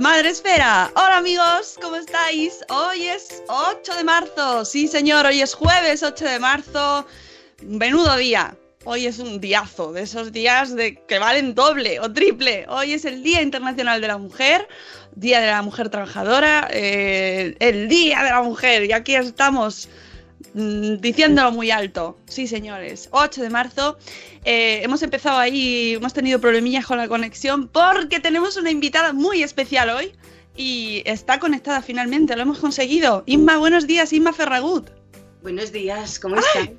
Madre Esfera. Hola amigos, ¿cómo estáis? Hoy es 8 de marzo. Sí, señor, hoy es jueves 8 de marzo. Menudo día. Hoy es un diazo, de esos días de que valen doble o triple. Hoy es el Día Internacional de la Mujer, Día de la Mujer Trabajadora, eh, el Día de la Mujer. Y aquí estamos diciéndolo muy alto. Sí, señores. 8 de marzo. Eh, hemos empezado ahí, hemos tenido problemillas con la conexión porque tenemos una invitada muy especial hoy y está conectada finalmente, lo hemos conseguido. Inma, buenos días, Inma Ferragut. Buenos días, ¿cómo estás?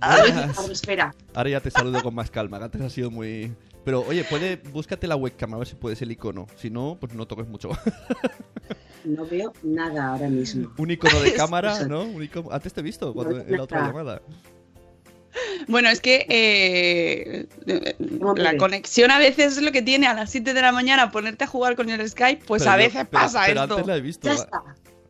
Madre Esfera. Ahora ya te saludo con más calma, antes ha sido muy... Pero oye, puede, búscate la webcam a ver si puedes el icono. Si no, pues no toques mucho. No veo nada ahora mismo. Un icono de cámara, ¿no? Un icono- Antes te he visto cuando, No, en la otra llamada. Bueno, es que eh, la conexión a veces es lo que tiene a las 7 de la mañana ponerte a jugar con el Skype, pues Pero a yo- veces pero- pasa pero esto. antes la he visto. Ya está.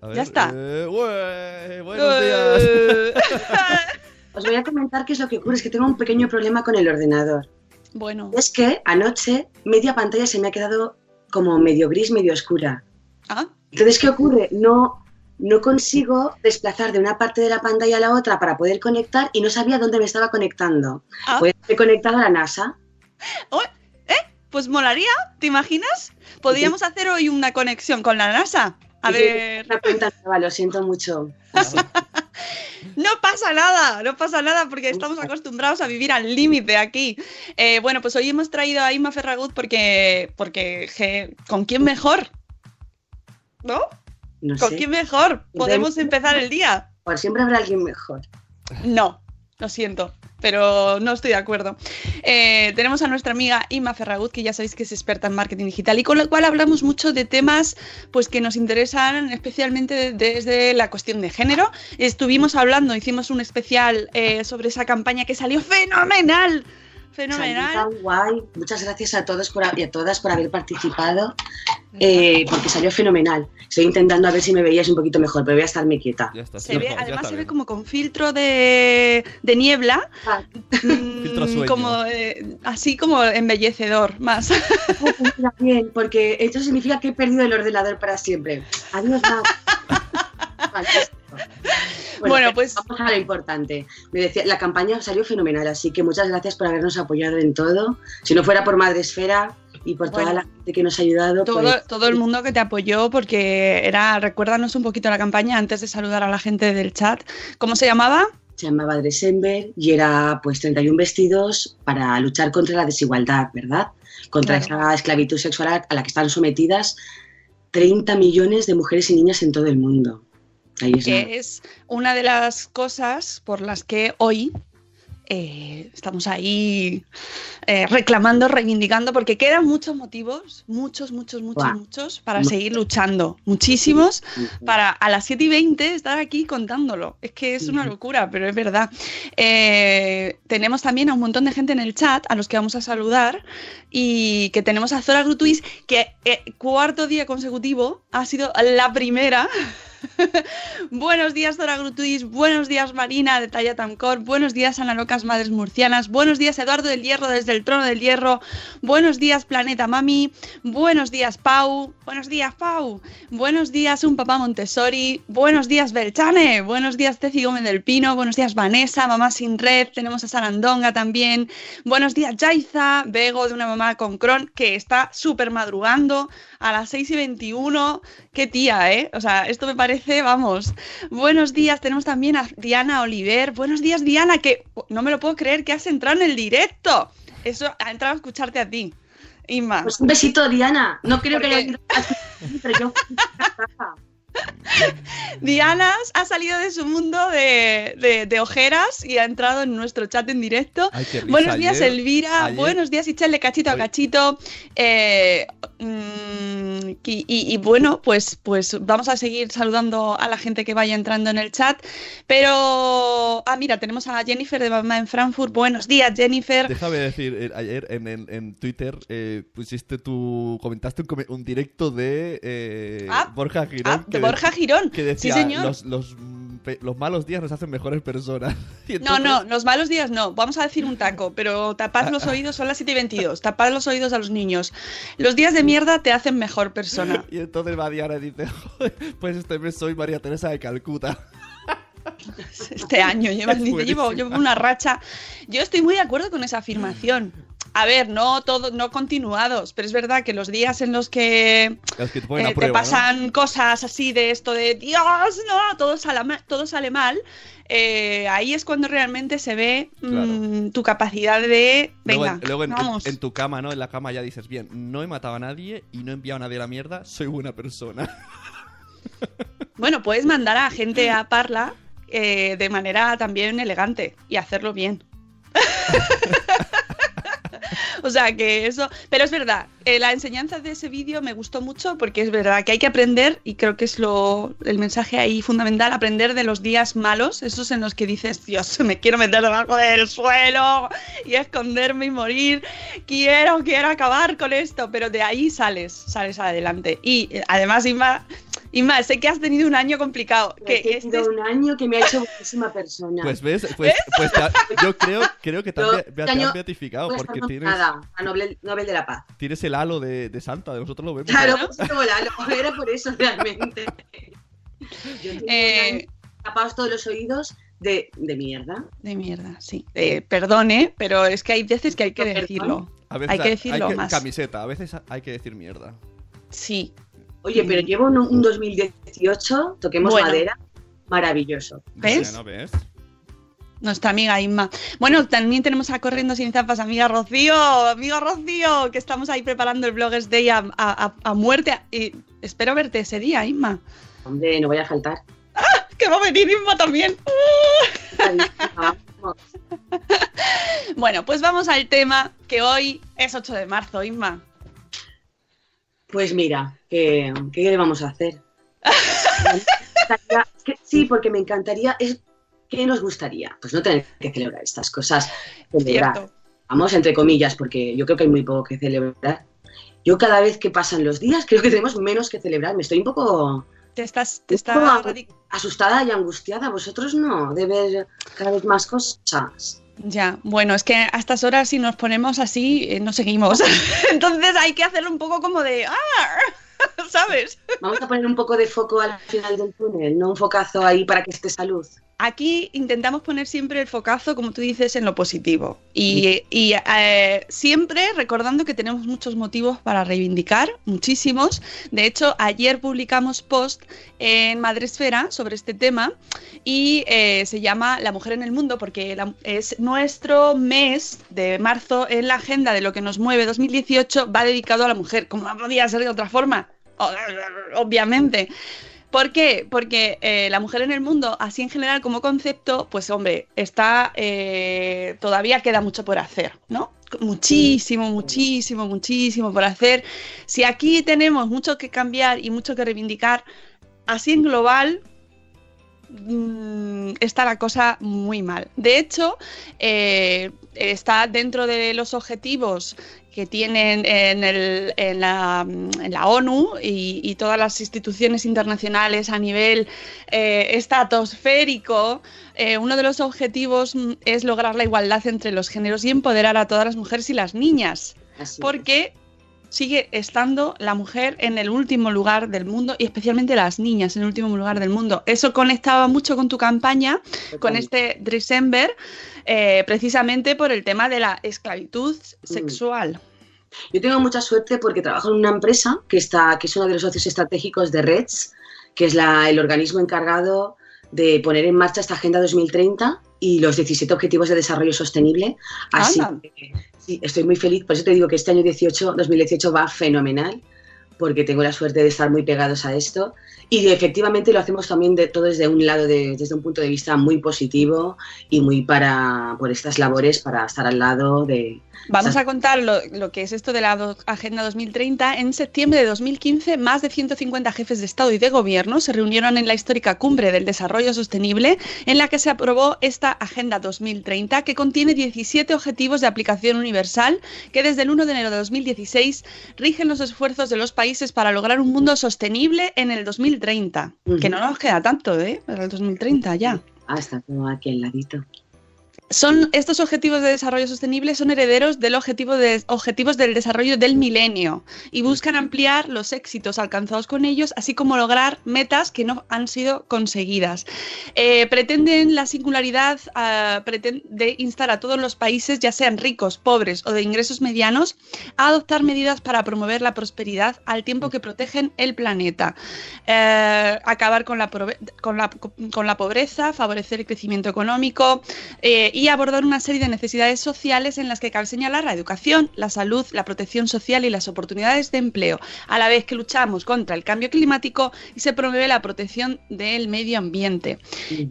ver, Ya está. eh, ué, buenos días. Os voy a comentar qué es lo que ocurre. Es que tengo un pequeño problema con el ordenador. Bueno, Es que anoche media pantalla se me ha quedado como medio gris, medio oscura. ah, Entonces, ¿qué ocurre? No, no consigo desplazar de una parte de la pantalla a la otra para poder conectar y no sabía dónde me estaba conectando. Ah. Pues he conectado a la NASA. oh, ¿eh? Pues molaría, ¿te imaginas? Podríamos hacer hoy una conexión con la NASA. A Y ver, Una cuenta nueva, lo siento mucho. No pasa nada, no pasa nada porque estamos acostumbrados a vivir al límite aquí. Eh, bueno, pues hoy hemos traído a Inma Ferragut porque, porque ¿con quién mejor? ¿No? No ¿Con sé. quién mejor? Podemos empezar el día. Por siempre habrá alguien mejor. No, lo siento, pero no estoy de acuerdo. Eh, tenemos a nuestra amiga Inma Ferragut, que ya sabéis que es experta en marketing digital y con la cual hablamos mucho de temas pues, que nos interesan especialmente desde la cuestión de género. Estuvimos hablando, hicimos un especial eh, sobre esa campaña que salió fenomenal. Fenomenal. Salió tan guay. Muchas gracias a todos por, y a todas por haber participado, eh, porque salió fenomenal. Estoy intentando a ver si me veíais un poquito mejor, pero voy a estarme quieta. Ya está, Se ve, ya además está se ve como con filtro de, de niebla, Ah, mm, Filtro sueño. como eh, así como embellecedor más. bien, porque esto significa que he perdido el ordenador para siempre. Adiós, Mar. Bueno, pues- Vamos a lo importante. Me decía, la campaña salió fenomenal, así que muchas gracias por habernos apoyado en todo. Si no fuera por Madre Esfera y por toda la gente que nos ha ayudado, Todo, pues, todo el mundo que te apoyó, porque era, recuérdanos un poquito la campaña antes de saludar a la gente del chat. ¿Cómo se llamaba? se llamaba December y era pues 31 vestidos para luchar contra la desigualdad, ¿verdad? Contra Claro. esa esclavitud sexual a a la que están sometidas 30 millones de mujeres y niñas en todo el mundo. Que es una de las cosas por las que hoy eh, estamos ahí eh, reclamando, reivindicando, porque quedan muchos motivos, muchos, muchos, muchos, muchos, para seguir luchando. Muchísimos, para a las 7 y 20 estar aquí contándolo. Es que es una locura, pero es verdad. Eh, tenemos también a un montón de gente en el chat a los que vamos a saludar y que tenemos a Zora Grutuis, que cuarto día consecutivo ha sido la primera. Buenos días, Zora Grutuis. Buenos días, Marina de Talla Tamcor. Buenos días, Ana Locas Madres Murcianas. Buenos días, Eduardo del Hierro desde el Trono del Hierro. Buenos días, Planeta Mami. Buenos días, Pau. Buenos días, Pau. Buenos días, un papá Montessori. Buenos días, Belchane. Buenos días, Teci Gómez del Pino. Buenos días, Vanessa, Mamá Sin Red. Tenemos a Sarandonga también. Buenos días, Jaiza. Bego de una mamá con Cron que está súper madrugando a las 6 y 21. Qué tía, ¿eh? O sea, esto me parece, vamos. Buenos días, tenemos también a Diana Oliver. Buenos días, Diana, que no me lo puedo creer que has entrado en el directo. Eso ha entrado a escucharte a ti. Inma. Pues un besito, Diana. No creo que haya ido pero yo. Diana ha salido de su mundo de, de- de ojeras y ha entrado en nuestro chat en directo. Ay, qué risa. Buenos días, Ayer- Elvira. ayer- Buenos días, Ichel, cachito a cachito. Eh, mm, y, y- y bueno, pues, pues vamos a seguir saludando a la gente que vaya entrando en el chat. Pero, ah, mira, tenemos a Jennifer de Mamá en Frankfurt. Buenos días, Jennifer. Déjame decir, eh, ayer en, en- en Twitter eh, pusiste tu. comentaste un, directo de eh, Ah, Borja Girón. Ah, Borja Girón. Que decía, sí, señor. Los, los, pe- los malos días nos hacen mejores personas. No, no, los malos días no. Vamos a decir un taco, pero tapad los oídos, son las 7 y 22. Tapad los oídos a los niños. Los días de mierda te hacen mejor persona. Y entonces va Diana y dice, "Joder, pues este mes soy María Teresa de Calcuta. Este año llevo, buenísima. llevo una racha. Yo estoy muy de acuerdo con esa afirmación. A ver, no todo, no continuados, pero es verdad que los días en los que te eh, a prueba, te pasan cosas así de esto de Dios, no, todo sale, ma- todo sale mal. eh, ahí es cuando realmente se ve mm, tu capacidad de Luego, venga, en- luego en, en- vamos. en tu cama, ¿no? En la cama ya dices, bien, no he matado a nadie y no he enviado a nadie a la mierda, soy buena persona. Bueno, puedes mandar a gente a Parla eh, de manera también elegante y hacerlo bien. o sea que eso, pero es verdad, eh, la enseñanza de ese vídeo me gustó mucho porque es verdad que hay que aprender y creo que es lo el mensaje ahí fundamental, aprender de los días malos, esos en los que dices, Dios, me quiero meter debajo del suelo y esconderme y morir, quiero, quiero acabar con esto, pero de ahí sales, sales adelante. Y eh, además, Inma, Inma, sé que has tenido un año complicado, que Que he este tenido es- un año que me ha hecho buenísima persona. Pues ves, pues, pues te ha- yo creo, creo que te, Yo han, be- este te han beatificado porque tienes, nominada a Nobel, Nobel de la Paz. tienes el halo de, de Santa, de nosotros lo vemos. Claro, ¿no? pues como era por eso realmente. Yo Eh, tapados todos los oídos de, de mierda. de mierda, sí. Eh, perdone, pero es que hay veces que hay que decirlo. A veces Hay que decirlo más. Camiseta, a veces hay que decir mierda. Sí. Oye, pero llevo un, un 2018, toquemos Bueno. madera, maravilloso. ¿ves? Nuestra amiga Inma. Bueno, también tenemos a Corriendo Sin Zapas, amiga Rocío, amigo Rocío, que estamos ahí preparando el Bloggers Day a, a- a- muerte. Y espero verte ese día, Inma. Hombre, no voy a faltar. Que va a venir Inma también. Bueno, pues vamos al tema que hoy es 8 de marzo, Inma. Pues mira, ¿qué, qué le vamos a hacer? Sí, porque me encantaría. Es, ¿Qué nos gustaría? Pues no tener que celebrar estas cosas. Celebrar. Vamos, entre comillas, porque yo creo que hay muy poco que celebrar. Yo cada vez que pasan los días creo que tenemos menos que celebrar. Me estoy un poco Te estás, te está asustada y angustiada. Vosotros no, de ver cada vez más cosas. Ya, bueno, es que a estas horas si nos ponemos así, eh, no seguimos. Entonces hay que hacerlo un poco como de, ¡ah! ¿Sabes? Vamos a poner un poco de foco al final del túnel, no un focazo ahí para que esté salud. Aquí intentamos poner siempre el focazo, como tú dices, en lo positivo. Y, y, eh, siempre recordando que tenemos muchos motivos para reivindicar, muchísimos. De hecho, ayer publicamos post en Madresfera sobre este tema y eh, se llama La mujer en el mundo porque la- es nuestro mes de marzo en la agenda de lo que nos mueve 2018 va dedicado a la mujer, como no podía ser de otra forma, obviamente. ¿Por qué? Porque eh, la mujer en el mundo, así en general como concepto, pues hombre, está eh, todavía queda mucho por hacer, ¿no? Muchísimo, muchísimo, muchísimo por hacer. Si aquí tenemos mucho que cambiar y mucho que reivindicar, así en global, mm, está la cosa muy mal. De hecho, eh, está dentro de los objetivos que tienen en, el- en la, en la ONU y, y todas las instituciones internacionales a nivel eh, estratosférico, eh, uno de los objetivos mm, es lograr la igualdad entre los géneros y empoderar a todas las mujeres y las niñas, Así. porque sigue estando la mujer en el último lugar del mundo y especialmente las niñas en el último lugar del mundo. Eso conectaba mucho con tu campaña, con este December, eh, precisamente por el tema de la esclavitud sexual. Yo tengo mucha suerte porque trabajo en una empresa que, está, que es uno de los socios estratégicos de REDS, que es la- el organismo encargado de poner en marcha esta Agenda 2030 y los 17 Objetivos de Desarrollo Sostenible. Así Anda. que sí, estoy muy feliz. Por eso te digo que este año 18, 2018 va fenomenal, porque tengo la suerte de estar muy pegados a esto. Y efectivamente lo hacemos también de todo desde un lado, de- desde un punto de vista muy positivo y muy para por estas labores, para estar al lado de, Vamos a contar lo, lo que es esto de la do- Agenda 2030. En septiembre de 2015, más de 150 jefes de Estado y de Gobierno se reunieron en la histórica Cumbre del Desarrollo Sostenible, en la que se aprobó esta Agenda 2030, que contiene 17 objetivos de aplicación universal que desde el 1 de enero de 2016 rigen los esfuerzos de los países para lograr un mundo sostenible en el 2030. Que no nos queda tanto, ¿eh? Para el 2030 ya. Ah, está todo aquí al ladito. Son estos objetivos de desarrollo sostenible son herederos del objetivo de objetivos del desarrollo del milenio y buscan ampliar los éxitos alcanzados con ellos, así como lograr metas que no han sido conseguidas. Eh, pretenden la singularidad preten- de instar a todos los países, ya sean ricos, pobres o de ingresos medianos, a adoptar medidas para promover la prosperidad al tiempo que protegen el planeta. Eh, acabar con la, con, la, con la pobreza, favorecer el crecimiento económico eh, y abordar una serie de necesidades sociales en las que cabe señalar la educación, la salud, la protección social y las oportunidades de empleo, a la vez que luchamos contra el cambio climático y se promueve la protección del medio ambiente.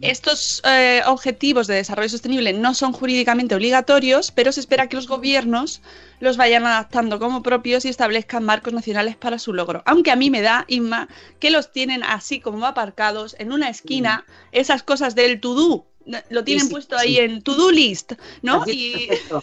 Estos eh, objetivos de desarrollo sostenible no son jurídicamente obligatorios, pero se espera que los gobiernos los vayan adaptando como propios y establezcan marcos nacionales para su logro. Aunque a mí me da, Inma, que los tienen así como aparcados en una esquina, esas cosas del to-do, lo tienen sí, puesto sí. ahí en to-do list, ¿no? Y, perfecto.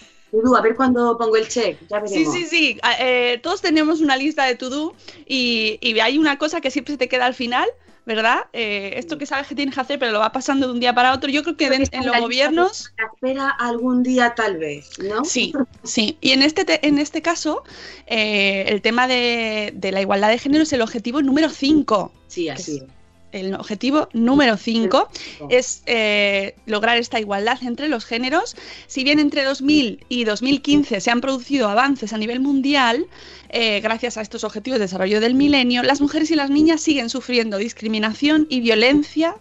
A ver cuándo pongo el check, ya Sí, veremos. sí, sí. a- eh, todos tenemos una lista de to-do y, y hay una cosa que siempre se te queda al final, ¿verdad? Eh, esto que sabes que tienes que hacer, pero lo va pasando de un día para otro. Yo creo que en, en los gobiernos. Espera algún día tal vez, ¿no? Sí, sí. Y en este, te- en este caso, eh, el tema de, de la igualdad de género es el objetivo número 5. Sí, así es. El objetivo número 5 es eh, lograr esta igualdad entre los géneros. Si bien entre 2000 y 2015 se han producido avances a nivel mundial, eh, gracias a estos objetivos de desarrollo del milenio, las mujeres y las niñas siguen sufriendo discriminación y violencia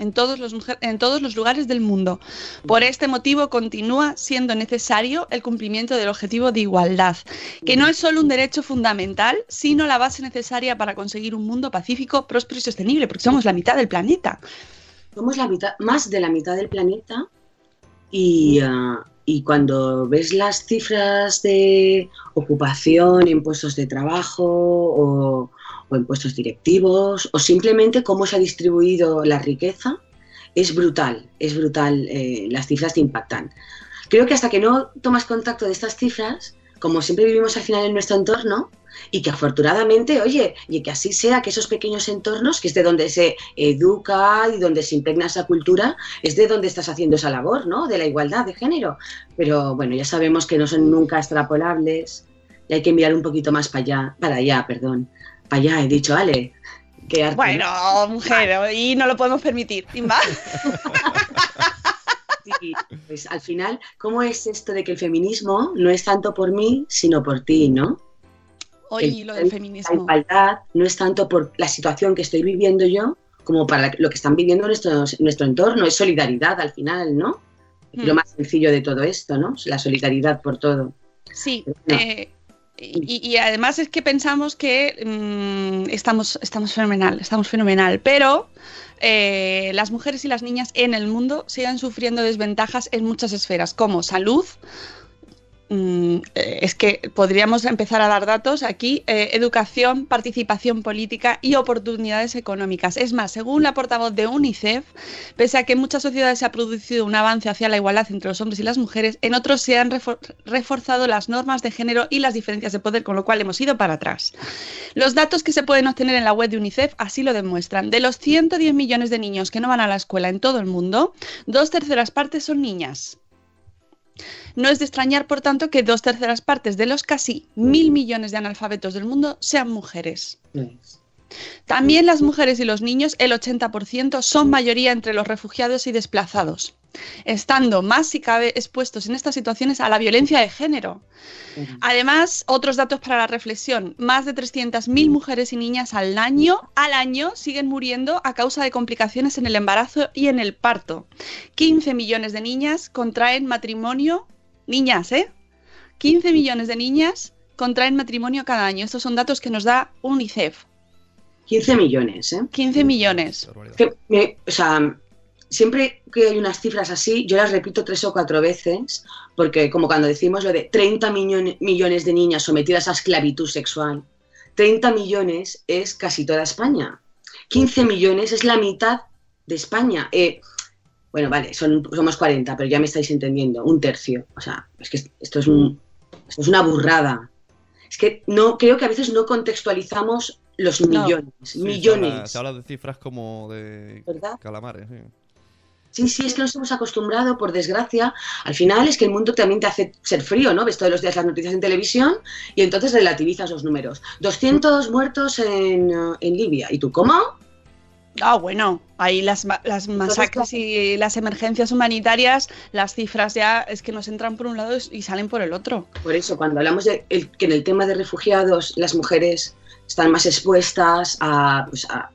en todos los, lugares del mundo. Por este motivo continúa siendo necesario el cumplimiento del objetivo de igualdad, que no es solo un derecho fundamental, sino la base necesaria para conseguir un mundo pacífico, próspero y sostenible, porque somos la mitad del planeta. Somos la mitad, más de la mitad del planeta y, ah, y cuando ves las cifras de ocupación en puestos de trabajo o, o en directivos o simplemente cómo se ha distribuido la riqueza, es brutal, es brutal, eh, las cifras te impactan. Creo que hasta que no tomas contacto de estas cifras, como siempre vivimos al final en nuestro entorno, y que afortunadamente, oye, y que así sea, que esos pequeños entornos, que es de donde se educa y donde se impregna esa cultura, es de donde estás haciendo esa labor, ¿no? De la igualdad de género. Pero bueno, ya sabemos que no son nunca extrapolables y hay que mirar un poquito más para allá, para allá, perdón. Para allá, he dicho, Ale. Qué arte, ¿no? Bueno, mujer, y no lo podemos permitir. Sí, pues al final, ¿cómo es esto de que el feminismo no es tanto por mí, sino por ti, ¿no? Hoy El- lo del La feminismo. igualdad no es tanto por la situación que estoy viviendo yo, como para lo que están viviendo nuestro, nuestro entorno, es solidaridad al final, ¿no? Mm. Lo más sencillo de todo esto, ¿no? La solidaridad por todo. Sí, No. eh, y, y además es que pensamos que mm, estamos, estamos fenomenal, estamos fenomenal, pero eh, las mujeres y las niñas en el mundo siguen sufriendo desventajas en muchas esferas, como salud, es que podríamos empezar a dar datos aquí, eh, educación, participación política y oportunidades económicas. Es más, según la portavoz de UNICEF, pese a que en muchas sociedades se ha producido un avance hacia la igualdad entre los hombres y las mujeres, en otros se han refor- reforzado las normas de género y las diferencias de poder, con lo cual hemos ido para atrás. Los datos que se pueden obtener en la web de UNICEF así lo demuestran. De los 110 millones de niños que no van a la escuela en todo el mundo, dos terceras partes son niñas. No es de extrañar, por tanto, que dos terceras partes de los casi mil millones de analfabetos del mundo sean mujeres. También las mujeres y los niños, el 80%, son mayoría entre los refugiados y desplazados, estando más si cabe expuestos en estas situaciones a la violencia de género. Además, otros datos para la reflexión. Más de 300.000 mujeres y niñas al año, al año siguen muriendo a causa de complicaciones en el embarazo y en el parto. 15 millones de niñas contraen matrimonio, niñas, ¿eh? 15 millones de niñas contraen matrimonio cada año. Estos son datos que nos da UNICEF. 15 millones, ¿eh? 15 millones. Barbaridad. Que me- o sea, siempre que hay unas cifras así, yo las repito tres o cuatro veces, porque como cuando decimos lo de 30 millones, millones de niñas sometidas a esclavitud sexual, 30 millones es casi toda España. 15 millones es la mitad de España. Eh, bueno, vale, son, somos 40, pero ya me estáis entendiendo, un tercio. O sea, es que esto es, un, esto es una burrada. Es que no creo que a veces no contextualizamos los No. millones, Sí, se millones. habla- Se habla, de cifras como de ¿Verdad? calamares. sí. Sí, sí, es que nos hemos acostumbrado, por desgracia. Al final es que el mundo también te hace ser frío, ¿no? Ves todos los días las noticias en televisión y entonces relativizas los números. 200 muertos en, eh, en Libia. ¿Y tú cómo? Ah, bueno, ahí las, ma- las masacres y las emergencias humanitarias, las cifras ya es que nos entran por un lado y y salen por el otro. Por eso, cuando hablamos de el- que en el tema de refugiados las mujeres están más expuestas a, pues, a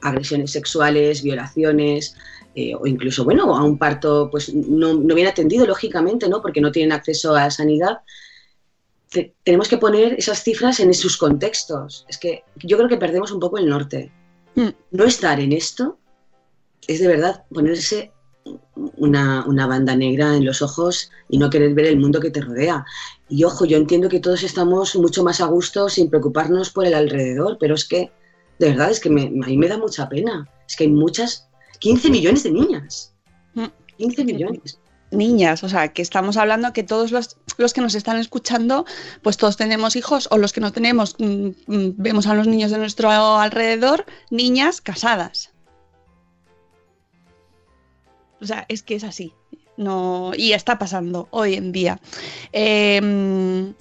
agresiones sexuales, violaciones, eh, o incluso, bueno, a un parto pues no, no bien atendido, lógicamente, ¿no? Porque no tienen acceso a sanidad. Te- tenemos que poner esas cifras en sus contextos. Es que yo creo que perdemos un poco el norte. Mm. No estar en esto es de verdad ponerse una, una banda negra en los ojos y no querer ver el mundo que te rodea. Y ojo, yo entiendo que todos estamos mucho más a gusto sin preocuparnos por el alrededor, pero es que, de verdad, es que me, a mí me da mucha pena. Es que hay muchas, 15 millones de niñas. Mm. 15 millones. Niñas, o sea, que estamos hablando que todos los, los que nos están escuchando, pues todos tenemos hijos o los que no tenemos, mm, mm, vemos a los niños de nuestro alrededor, niñas casadas. O sea, es que es así. No, y está pasando hoy en día. Eh,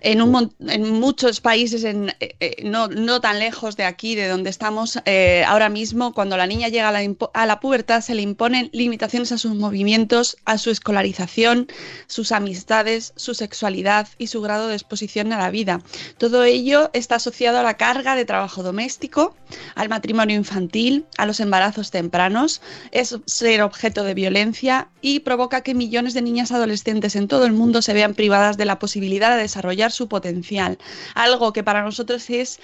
en, un en muchos países, en, eh, eh, no, no tan lejos de aquí, de donde estamos eh, ahora mismo, cuando la niña llega a la, a la pubertad, se le imponen limitaciones a sus movimientos, a su escolarización, sus amistades, su sexualidad y su grado de exposición a la vida. Todo ello está asociado a la carga de trabajo doméstico, al matrimonio infantil, a los embarazos tempranos, es ser objeto de violencia y provoca que millones de niñas adolescentes en todo el mundo se vean privadas de la posibilidad de desarrollar su potencial. Algo que para nosotros es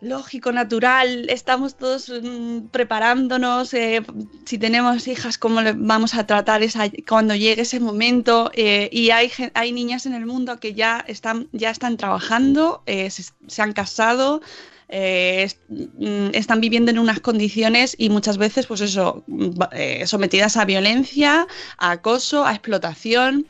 lógico, natural, estamos todos mm, preparándonos, eh, si tenemos hijas, cómo le vamos a tratar esa, cuando llegue ese momento. eh, y hay, hay niñas en el mundo que ya están, ya están trabajando, eh, se, han casado, mm, están viviendo en unas condiciones y muchas veces, pues eso, mm, sometidas a violencia, a acoso, a explotación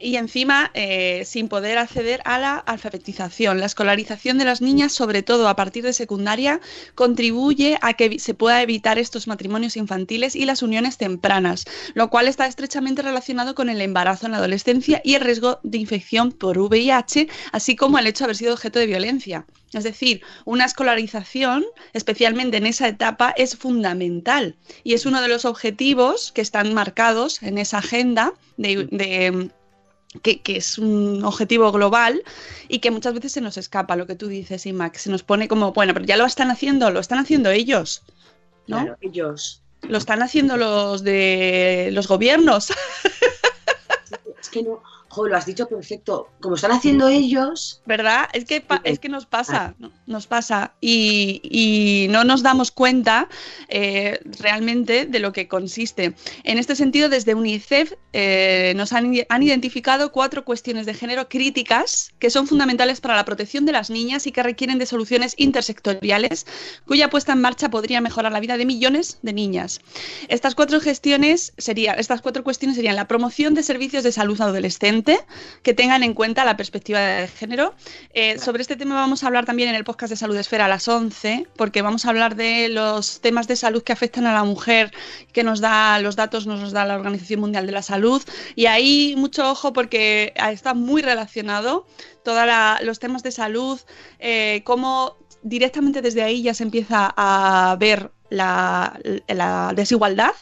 y encima eh, sin poder acceder a la alfabetización. La escolarización de las niñas, sobre todo a partir de secundaria, contribuye a que se pueda evitar estos matrimonios infantiles y las uniones tempranas, lo cual está estrechamente relacionado con el embarazo en la adolescencia y el riesgo de infección por VIH, así como el hecho de haber sido objeto de violencia. Es decir, una escolarización, especialmente en esa etapa, es fundamental y es uno de los objetivos que están marcados en esa agenda de, de que, que es un objetivo global y que muchas veces se nos escapa lo que tú dices, Ima, que se nos pone como, bueno, pero ya lo están haciendo, lo están haciendo ellos, ¿no? Claro, ellos. Lo están haciendo los de los gobiernos. Es que no, jo, lo has dicho perfecto. Como están haciendo ellos, ¿Verdad? Es que, es que nos pasa, no- nos pasa y, y no nos damos cuenta eh, realmente de lo que consiste. En este sentido, desde UNICEF eh, nos han, han identificado cuatro cuestiones de género críticas que son fundamentales para la protección de las niñas y que requieren de soluciones intersectoriales cuya puesta en marcha podría mejorar la vida de millones de niñas. Estas cuatro gestiones serían, estas cuatro cuestiones serían la promoción de servicios de salud adolescente que tengan en cuenta la perspectiva de género. Eh, sobre este tema vamos a hablar también en el podcast de Salud Esfera a las 11, porque vamos a hablar de los temas de salud que afectan a la mujer, que nos da los datos, nos los da la Organización Mundial de la Salud. Y ahí mucho ojo porque está muy relacionado todos los temas de salud, eh, cómo directamente desde ahí ya se empieza a ver la, la desigualdad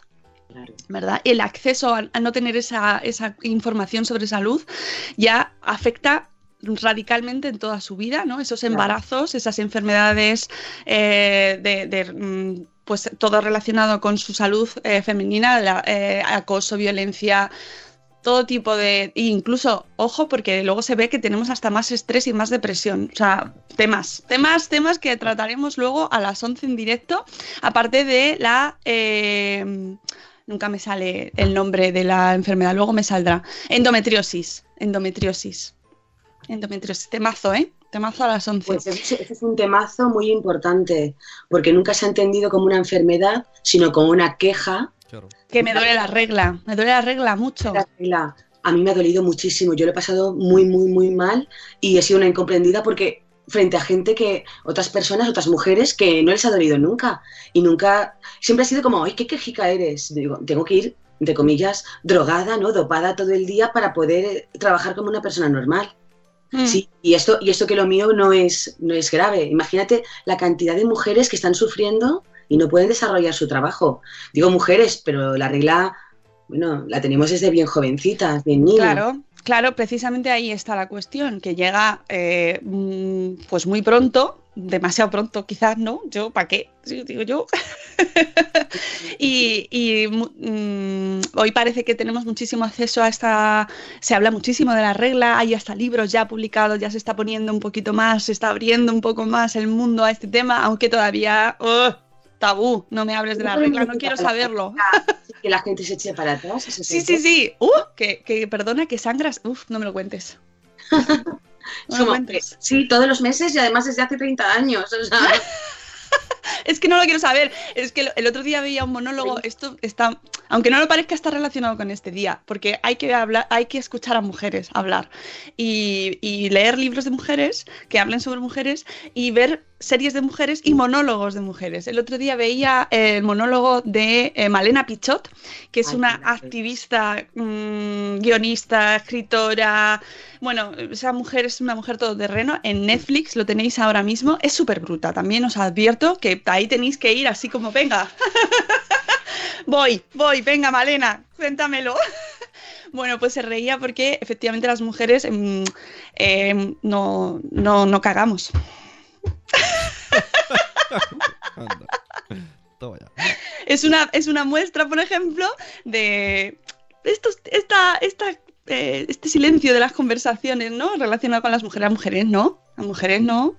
claro, ¿verdad? El acceso a, a no tener esa, esa información sobre salud ya afecta radicalmente en toda su vida, ¿no? Esos embarazos, esas enfermedades eh, de, de, mm, pues todo relacionado con su salud eh, femenina, la, eh, acoso, violencia, todo tipo de. e incluso, ojo, porque luego se ve que tenemos hasta más estrés y más depresión. O sea, temas, temas, temas que trataremos luego a las 11 en directo, aparte de la. eh, nunca me sale el nombre de la enfermedad, luego me saldrá. Endometriosis. Endometriosis. Endometriosis. Temazo, ¿eh? Temazo a las 11. pues ese, ese es un temazo muy importante, porque nunca se ha entendido como una enfermedad, sino como una queja. Claro. que me duele la regla. Me duele la regla mucho. La regla, a mí me ha dolido muchísimo, yo lo he pasado muy, muy, muy mal y he sido una incomprendida porque frente a gente que, otras personas, otras mujeres que no les ha dolido nunca y nunca, siempre ha sido como, ay, qué quejica eres. Digo, tengo que ir, entre comillas, drogada, ¿no? Dopada todo el día para poder eh, trabajar como una persona normal. Mm. Sí, y esto, y esto que lo mío no es, no es grave. Imagínate la cantidad de mujeres que están sufriendo y no pueden desarrollar su trabajo. Digo mujeres, pero la regla, bueno, la tenemos desde bien jovencitas, bien niñas. Claro, claro, precisamente ahí está la cuestión, que llega eh, mm, pues muy pronto, demasiado pronto quizás, ¿no? Yo, ¿para qué? Digo yo. y y, mm, hoy parece que tenemos muchísimo acceso a esta, se habla muchísimo de la regla, hay hasta libros ya publicados, ya se está poniendo un poquito más, se está abriendo un poco más el mundo a este tema, aunque todavía... ¡oh! Tabú, no me hables de la regla, no quiero saberlo. Que la gente se eche para atrás. eso Sí, sí, sí. Uh, que, que perdona, que sangras. Uf, no me lo cuentes. Es No me lo cuentes. sí, todos los meses y además desde hace 30 años. O sea, Es que no lo quiero saber. Es que el otro día veía un monólogo. Esto está, aunque no lo parezca, está relacionado con este día, porque hay que hablar, hay que escuchar a mujeres hablar y, y leer libros de mujeres que hablen sobre mujeres y ver series de mujeres y monólogos de mujeres. El otro día veía el monólogo de eh, Malena Pichot, que es Ay, una activista, mm, guionista, escritora. Bueno, esa mujer es una mujer todoterreno. En Netflix lo tenéis ahora mismo. Es súper bruta. También os advierto que ahí tenéis que ir así como venga. voy, voy, venga, Malena, cuéntamelo. Bueno, pues se reía porque efectivamente las mujeres mm, eh, no, no, no cagamos. Anda. Toma ya. Es una, es una muestra, por ejemplo, de estos, esta, esta, eh, este silencio de las conversaciones, ¿no? Relacionado con las mujeres. Las mujeres no. Las mujeres no.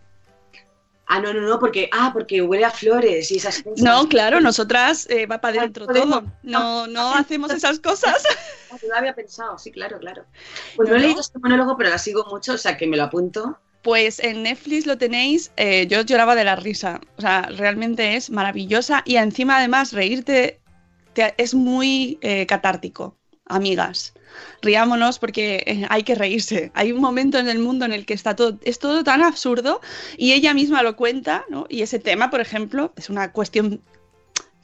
ah, no, no, no, porque, ah, porque huele a flores y esas cosas. No, claro, nosotras eh, va para adentro todo. No, no hacemos esas cosas. Ah, yo lo había pensado, sí, claro, claro. Pues no, No, he no. leído este monólogo, pero la sigo mucho, o sea que me lo apunto. Pues en Netflix lo tenéis, eh, yo lloraba de la risa, o sea, realmente es maravillosa y encima además reírte te- es muy eh, catártico, amigas. Riámonos porque eh, hay que reírse. Hay un momento en el mundo en el que está todo, es todo tan absurdo y ella misma lo cuenta, ¿no? Y ese tema, por ejemplo, es una cuestión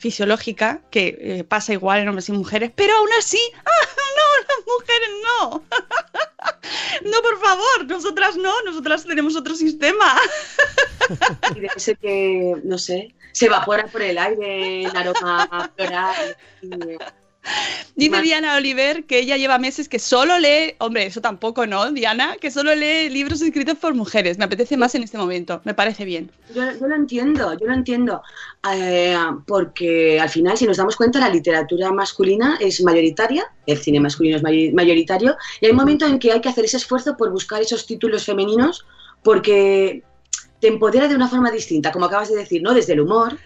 fisiológica que eh, pasa igual en hombres y mujeres, pero aún así, ¡ah, no, las mujeres no. No, por favor, nosotras no, nosotras tenemos otro sistema. Y de ese que, no sé, se evapora por el aire el aroma floral. y- Dice Diana Oliver que ella lleva meses que solo lee, hombre, eso tampoco, ¿no, Diana? Que solo lee libros escritos por mujeres. Me apetece más en este momento, me parece bien. Yo, yo lo entiendo, yo lo entiendo. Eh, porque al final, si nos damos cuenta, la literatura masculina es mayoritaria, el cine masculino es may- mayoritario, y hay un momento en que hay que hacer ese esfuerzo por buscar esos títulos femeninos porque te empodera de una forma distinta, como acabas de decir, ¿no? Desde el humor.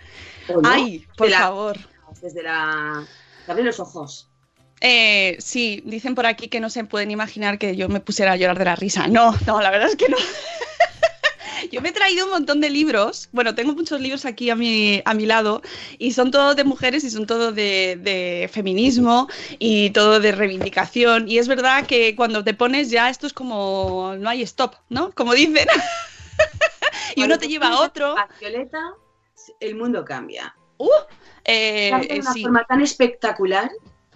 no, Ay, por de la- favor. Desde la... Te los ojos. Eh, sí, dicen por aquí que no se pueden imaginar que yo me pusiera a llorar de la risa. No, no, la verdad es que no. Yo me he traído un montón de libros. Bueno, tengo muchos libros aquí a mi, a mi lado y son todos de mujeres y son todos de, de feminismo y todo de reivindicación. Y es verdad que cuando te pones ya esto es como no hay stop, ¿no? Como dicen. y uno te lleva a otro. A Violeta, el mundo cambia. Uh, eh, Cambia de eh, una sí. forma tan espectacular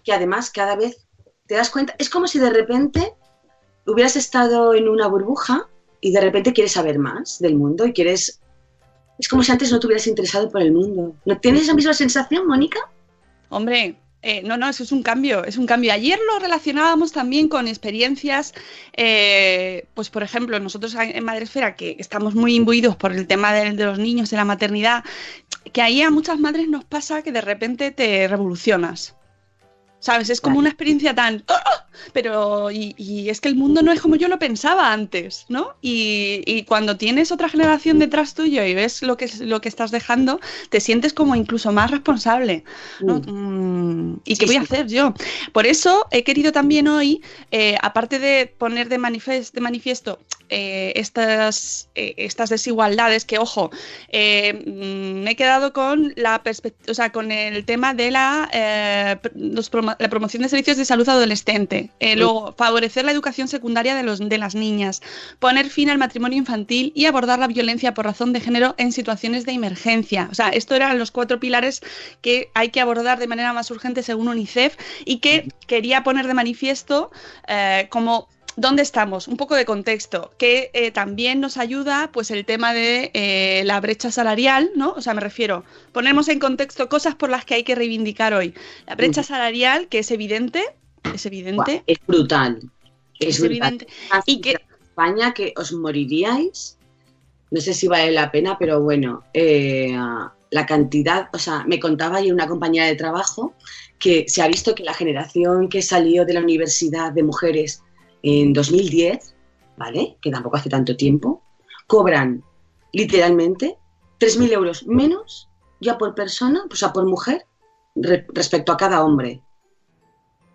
que además cada vez te das cuenta, es como si de repente hubieras estado en una burbuja y de repente quieres saber más del mundo y quieres... Es como si antes no te hubieras interesado por el mundo. ¿No tienes esa misma sensación, Mónica? Hombre, eh, no, no, eso es un cambio, es un cambio. Ayer lo relacionábamos también con experiencias, eh, pues por ejemplo, nosotros en Madresfera, que estamos muy imbuidos por el tema de, de los niños, de la maternidad, que ahí a muchas madres nos pasa que de repente te revolucionas. ¿Sabes? Es como una experiencia tan... ¡Ah! ¡ah! Pero, y, y es que el mundo no es como yo lo pensaba antes, ¿no? Y, y cuando tienes otra generación detrás tuyo y ves lo que, lo que estás dejando, te sientes como incluso más responsable. ¿no? Mm, ¿Y qué Sí, voy a hacer yo? Por eso he querido también hoy, eh, aparte de poner de, de manifiesto eh, estas, eh, estas desigualdades, que ojo, eh, mm, me he quedado con la o sea, con el tema de la, pr- los promo- la promoción de servicios de salud adolescente. Luego, favorecer la educación secundaria de, los, de las niñas, poner fin al matrimonio infantil y abordar la violencia por razón de género en situaciones de emergencia. O sea, estos eran los cuatro pilares que hay que abordar de manera más urgente según UNICEF y que quería poner de manifiesto como ¿Dónde estamos? Un poco de contexto, que eh, también nos ayuda pues el tema de eh, la brecha salarial, ¿no? O sea, me refiero, ponemos en contexto cosas por las que hay que reivindicar hoy. La brecha salarial, que es evidente, es evidente, es brutal. Es, es brutal. evidente. Una Y que, España que os moriríais. No sé si vale la pena, pero bueno, eh, la cantidad, o sea, me contaba ayer una compañera de trabajo que se ha visto que la generación que salió de la universidad de mujeres en 2010, ¿vale? Que tampoco hace tanto tiempo, cobran literalmente 3.000 euros menos ya por persona, o sea, por mujer, re- respecto a cada hombre.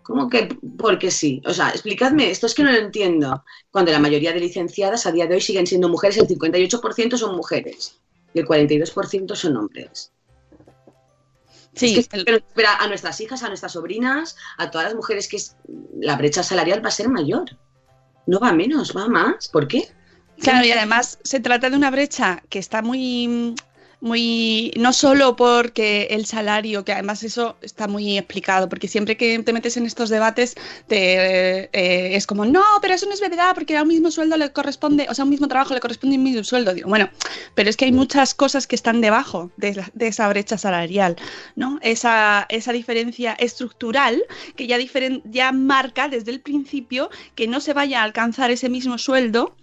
¿Cómo que porque sí? O sea, explicadme, esto es que no lo entiendo. Cuando la mayoría de licenciadas a día de hoy siguen siendo mujeres, el 58% son mujeres y el 42% son hombres. Sí, Es que espera a nuestras hijas, a nuestras sobrinas, a todas las mujeres que es, la brecha salarial va a ser mayor. No va menos, va más. ¿Por qué? Claro, y además se trata de una brecha que está muy, muy, no solo porque el salario, que además eso está muy explicado, porque siempre que te metes en estos debates te, eh, es como, no, pero eso no es verdad, porque a un mismo sueldo le corresponde, o sea, a un mismo trabajo le corresponde un mismo sueldo. Digo, bueno, pero es que hay muchas cosas que están debajo de, la- de esa brecha salarial, ¿no? Esa, esa diferencia estructural que ya, diferen- ya marca desde el principio que no se vaya a alcanzar ese mismo sueldo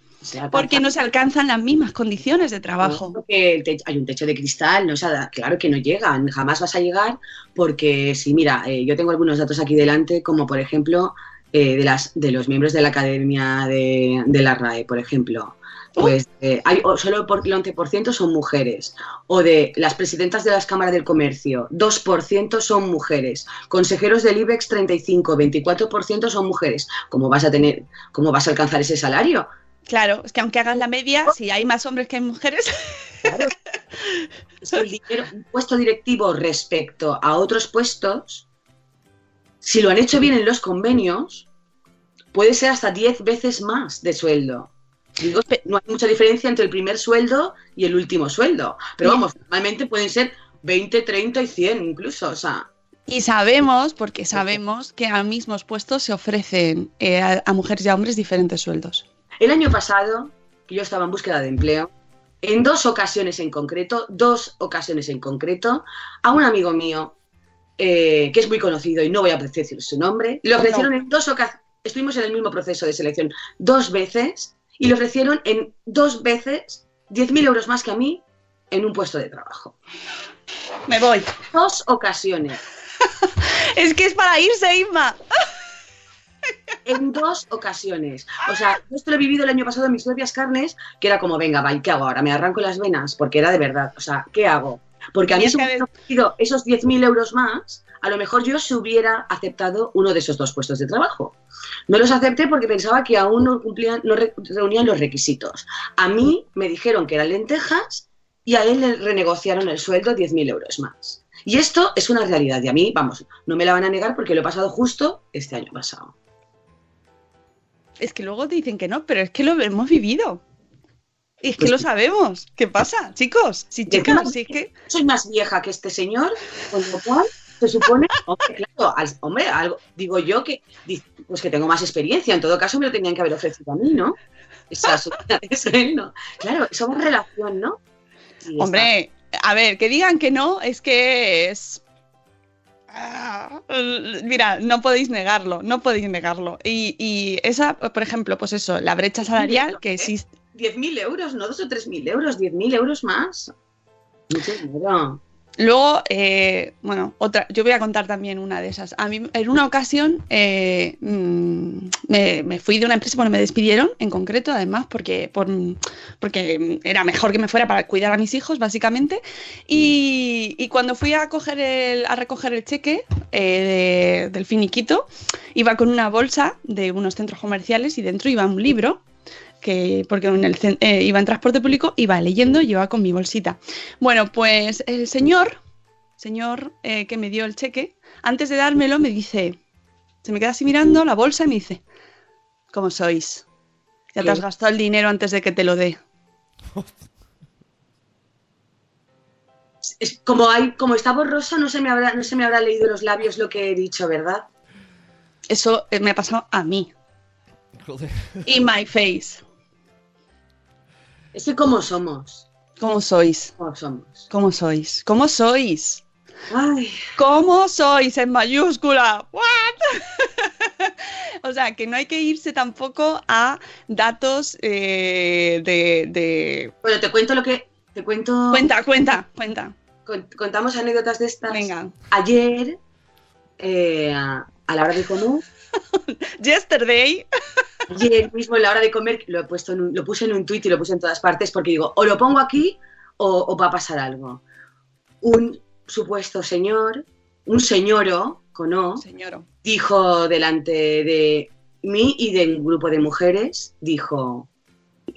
Porque no se alcanzan las mismas condiciones de trabajo. Porque el te- hay un techo de cristal, no, o sea, claro que no llegan, jamás vas a llegar, porque sí, mira, eh, yo tengo algunos datos aquí delante, como por ejemplo eh, de, las, de los miembros de la Academia de, de la RAE, por ejemplo. Pues eh, hay o- solo por, el 11% son mujeres. O de las presidentas de las cámaras del comercio, 2% son mujeres. Consejeros del IBEX 35, 24% son mujeres. ¿Cómo vas a tener, cómo vas a alcanzar ese salario? Claro, es que aunque hagas la media, si hay más hombres que hay mujeres, Es que el dinero, un puesto directivo respecto a otros puestos, si lo han hecho bien en los convenios, puede ser hasta 10 veces más de sueldo. Digo, no hay mucha diferencia entre el primer sueldo y el último sueldo. Pero vamos, normalmente pueden ser 20, 30 y 100 incluso. O sea, y sabemos, porque sabemos que a mismos puestos se ofrecen eh, a, a mujeres y a hombres diferentes sueldos. El año pasado, que yo estaba en búsqueda de empleo, en dos ocasiones en concreto, dos ocasiones en concreto, a un amigo mío eh, que es muy conocido y no voy a decir su nombre. Le ofrecieron en dos ocasiones, estuvimos en el mismo proceso de selección dos veces y le ofrecieron en dos veces 10.000 euros más que a mí en un puesto de trabajo. Me voy. Dos ocasiones. Es que es para irse, Inma. En dos ocasiones. O sea, yo esto lo he vivido el año pasado en mis propias carnes, que era como, venga, va, ¿y qué hago ahora? ¿Me arranco las venas? Porque era de verdad. O sea, ¿qué hago? Porque a mí si me ofrecido esos 10.000 euros más, a lo mejor yo se hubiera aceptado uno de esos dos puestos de trabajo. No los acepté porque pensaba que aún no cumplían, no re- reunían los requisitos. A mí me dijeron que eran lentejas y a él le renegociaron el sueldo 10.000 euros más. Y esto es una realidad y a mí, vamos, no me la van a negar porque lo he pasado justo este año pasado. Es que luego te dicen que no, pero es que lo hemos vivido. Y es que Pues lo sabemos. ¿Qué pasa, chicos? Encima- chicas, es que... soy más vieja que este señor, con lo cual se supone, hombre, claro, al- hombre, algo, digo yo que, pues que tengo más experiencia, en todo caso me lo tenían que haber ofrecido a mí, ¿no? Esa de sueldo. Claro, somos relación, ¿no? Y Hombre, a ver, que digan que no, es que es... Mira, no podéis negarlo, no podéis negarlo. Y, y esa, por ejemplo, pues eso, la brecha salarial que ¿eh? existe. está. 10.000 euros, no dos o tres mil euros, 10.000 euros más. Mucho dinero. Luego, eh, bueno, otra, yo voy a contar también una de esas. A mí, en una ocasión, eh, mm, me, me fui de una empresa, bueno, me despidieron en concreto, además, porque, por, porque era mejor que me fuera para cuidar a mis hijos, básicamente. Y, y cuando fui a, coger el, a recoger el cheque eh, de- del finiquito, iba con una bolsa de unos centros comerciales y dentro iba un libro. Que, porque en el, cen- eh, iba en transporte público, iba leyendo y iba con mi bolsita. Bueno, pues el señor, señor eh, que me dio el cheque, antes de dármelo me dice, se me queda así mirando la bolsa y me dice, ¿cómo sois? Ya te has gastado el dinero antes de que te lo dé. Como, hay, como está borroso, no se, me habrá, no se me habrá leído los labios lo que he dicho, ¿verdad? Eso eh, me ha pasado a mí, Joder. in my face. Es que cómo somos, ¿Cómo sois? cómo somos. ¿Cómo sois? ¿Cómo sois? Ay, ¿Cómo sois en mayúscula? ¿What? o sea, que no hay que irse tampoco a datos eh, de, de- bueno, te cuento lo que... Te cuento... Cuenta, cuenta, cuenta. con- contamos anécdotas de estas. Venga. Ayer, eh, a a la hora de comer, Yesterday. ayer mismo en la hora de comer, lo, he puesto en un- lo puse en un tuit y lo puse en todas partes porque digo, o lo pongo aquí o, o va a pasar algo. Un supuesto señor, un señoro, con O, Señor. dijo delante de mí y de un grupo de mujeres, dijo,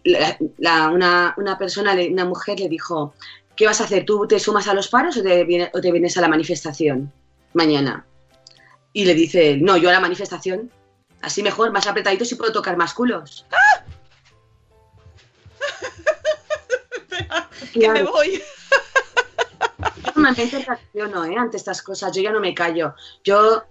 la- la- una, una persona, una mujer le dijo, ¿qué vas a hacer? ¿Tú te sumas a los paros o te, viene- o te vienes a la manifestación mañana? Y le dice, no, yo a la manifestación, así mejor, más apretadito si puedo tocar más culos. Que me voy. Yo normalmente reacciono ¿eh? ante estas cosas, yo ya no me callo. Yo,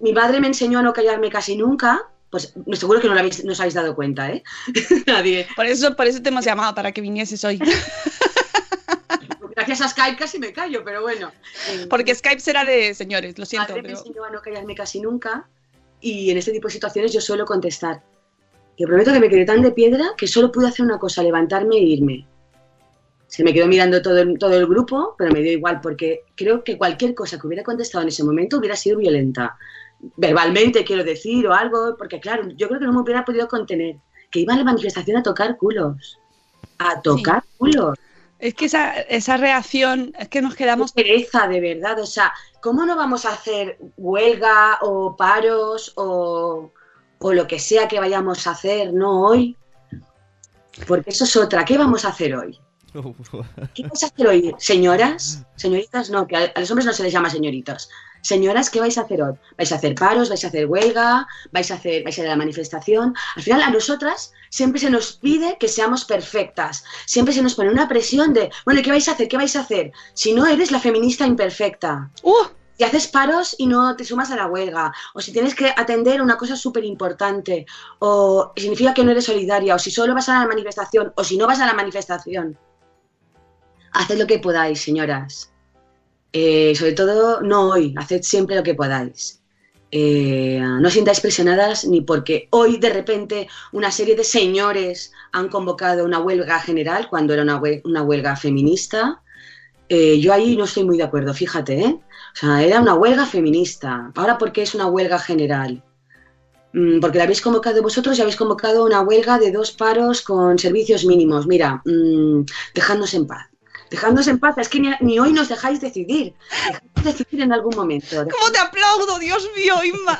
mi madre me enseñó a no callarme casi nunca, pues seguro que no, lo habéis, no os habéis dado cuenta, ¿eh? Nadie. Por eso, por eso te hemos llamado, para que vinieses hoy. Gracias a Skype casi me callo, pero bueno. Eh, Porque Skype será de señores, lo siento. madre me pero- enseñó a no callarme casi nunca y en este tipo de situaciones yo suelo contestar. Te prometo que me quedé tan de piedra que solo pude hacer una cosa, levantarme e irme. Se me quedó mirando todo el, todo el grupo, pero me dio igual porque creo que cualquier cosa que hubiera contestado en ese momento hubiera sido violenta. Verbalmente, quiero decir, o algo, porque claro, yo creo que no me hubiera podido contener. Que iba a la manifestación a tocar culos. A tocar culos. Es que esa, esa reacción, es que nos quedamos. Qué pereza, de verdad. O sea, ¿cómo no vamos a hacer huelga o paros o, o lo que sea que vayamos a hacer, no hoy? Porque eso es otra. ¿Qué vamos a hacer hoy? ¿Qué vais a hacer hoy, señoras? Señoritas, no, que a, a los hombres no se les llama señoritas. Señoras, ¿qué vais a hacer hoy? ¿Vais a hacer paros? ¿Vais a hacer huelga? ¿Vais a hacer, vais a ir a la manifestación? Al final, a nosotras siempre se nos pide que seamos perfectas. Siempre se nos pone una presión de, bueno, ¿y ¿qué vais a hacer? ¿Qué vais a hacer? Si no eres la feminista imperfecta. ¡Uh! Si haces paros y no te sumas a la huelga, o si tienes que atender una cosa súper importante, o significa que no eres solidaria, o si solo vas a la manifestación, o si no vas a la manifestación. Haced lo que podáis, señoras. Eh, sobre todo, no hoy, haced siempre lo que podáis. Eh, no os sintáis presionadas ni porque hoy de repente una serie de señores han convocado una huelga general cuando era una, hue- una huelga feminista. Eh, yo ahí no estoy muy de acuerdo, fíjate. O sea, era una huelga feminista. Ahora, ¿por qué es una huelga general? Mm, Porque la habéis convocado vosotros y habéis convocado una huelga de dos paros con servicios mínimos. Mira, mm, dejadnos en paz. Dejadnos en paz, es que ni, ni hoy nos dejáis decidir. Dejadnos decidir en algún momento. ¿Cómo te aplaudo, Dios mío, Inma?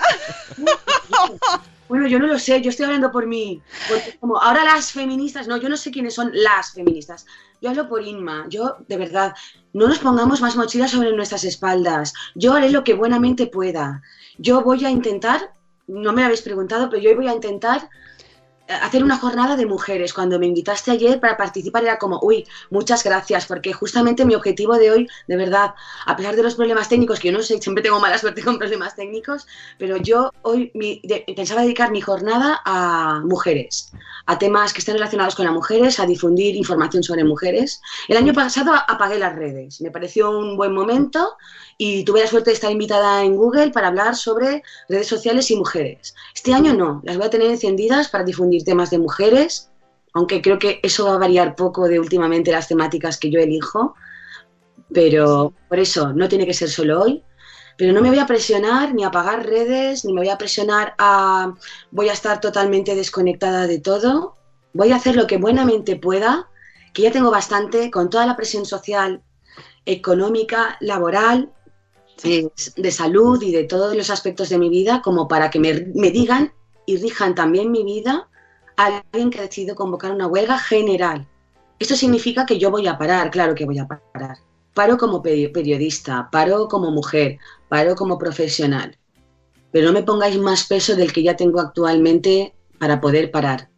Bueno, yo no lo sé, yo estoy hablando por mí. Porque como ahora las feministas, no, yo no sé quiénes son las feministas. Yo hablo por Inma. Yo, de verdad, no nos pongamos más mochilas sobre nuestras espaldas. Yo haré lo que buenamente pueda. Yo voy a intentar, no me lo habéis preguntado, pero yo voy a intentar hacer una jornada de mujeres. Cuando me invitaste ayer para participar era como, uy, muchas gracias, porque justamente mi objetivo de hoy, de verdad, a pesar de los problemas técnicos, que yo no sé, siempre tengo mala suerte con problemas técnicos, pero yo hoy mi- pensaba dedicar mi jornada a mujeres, a temas que estén relacionados con las mujeres, a difundir información sobre mujeres. El año pasado apagué las redes, me pareció un buen momento y tuve la suerte de estar invitada en Google para hablar sobre redes sociales y mujeres. Este año no, las voy a tener encendidas para difundir temas de mujeres, aunque creo que eso va a variar poco de últimamente las temáticas que yo elijo, pero por eso no tiene que ser solo hoy. Pero no me voy a presionar ni a apagar redes, ni me voy a presionar a voy a estar totalmente desconectada de todo. Voy a hacer lo que buenamente pueda, que ya tengo bastante con toda la presión social, económica, laboral, de salud y de todos los aspectos de mi vida, como para que me, me digan y rijan también mi vida a alguien que ha decidido convocar una huelga general. Esto significa que yo voy a parar, claro que voy a parar. Paro como peri- periodista, paro como mujer, paro como profesional. Pero no me pongáis más peso del que ya tengo actualmente para poder parar.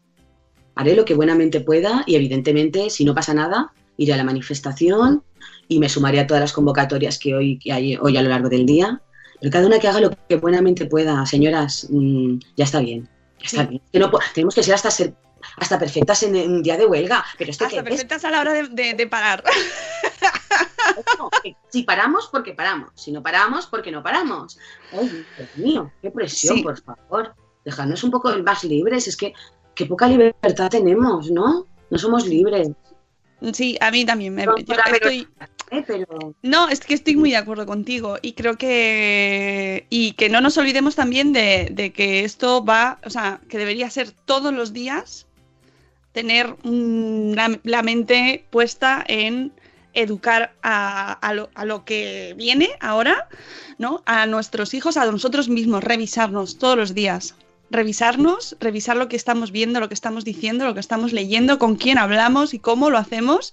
Haré lo que buenamente pueda y evidentemente, si no pasa nada, iré a la manifestación y me sumaré a todas las convocatorias que hoy que hay hoy a lo largo del día. Pero cada una que haga lo que buenamente pueda, señoras, mm, ya está bien. Ya está Sí. bien. Que no po- tenemos que ser hasta ser hasta perfectas en un día de huelga. Pero Hasta es perfectas a la hora de, de- de parar. No, que si paramos, porque paramos. Si no paramos, porque no paramos. Ay, Dios mío, qué presión, Sí. por favor. Dejadnos un poco más libres. Es que qué poca libertad tenemos, ¿no? No somos libres. Sí, a mí también. Me, yo estoy, ¿eh? No, es que estoy muy de acuerdo contigo y creo que y que no nos olvidemos también de, que esto va, o sea, que debería ser todos los días tener la, mente puesta en educar a lo, a lo que viene ahora, ¿no? A nuestros hijos, a nosotros mismos, revisarnos todos los días. Revisarnos, revisar lo que estamos viendo, lo que estamos diciendo, lo que estamos leyendo, con quién hablamos y cómo lo hacemos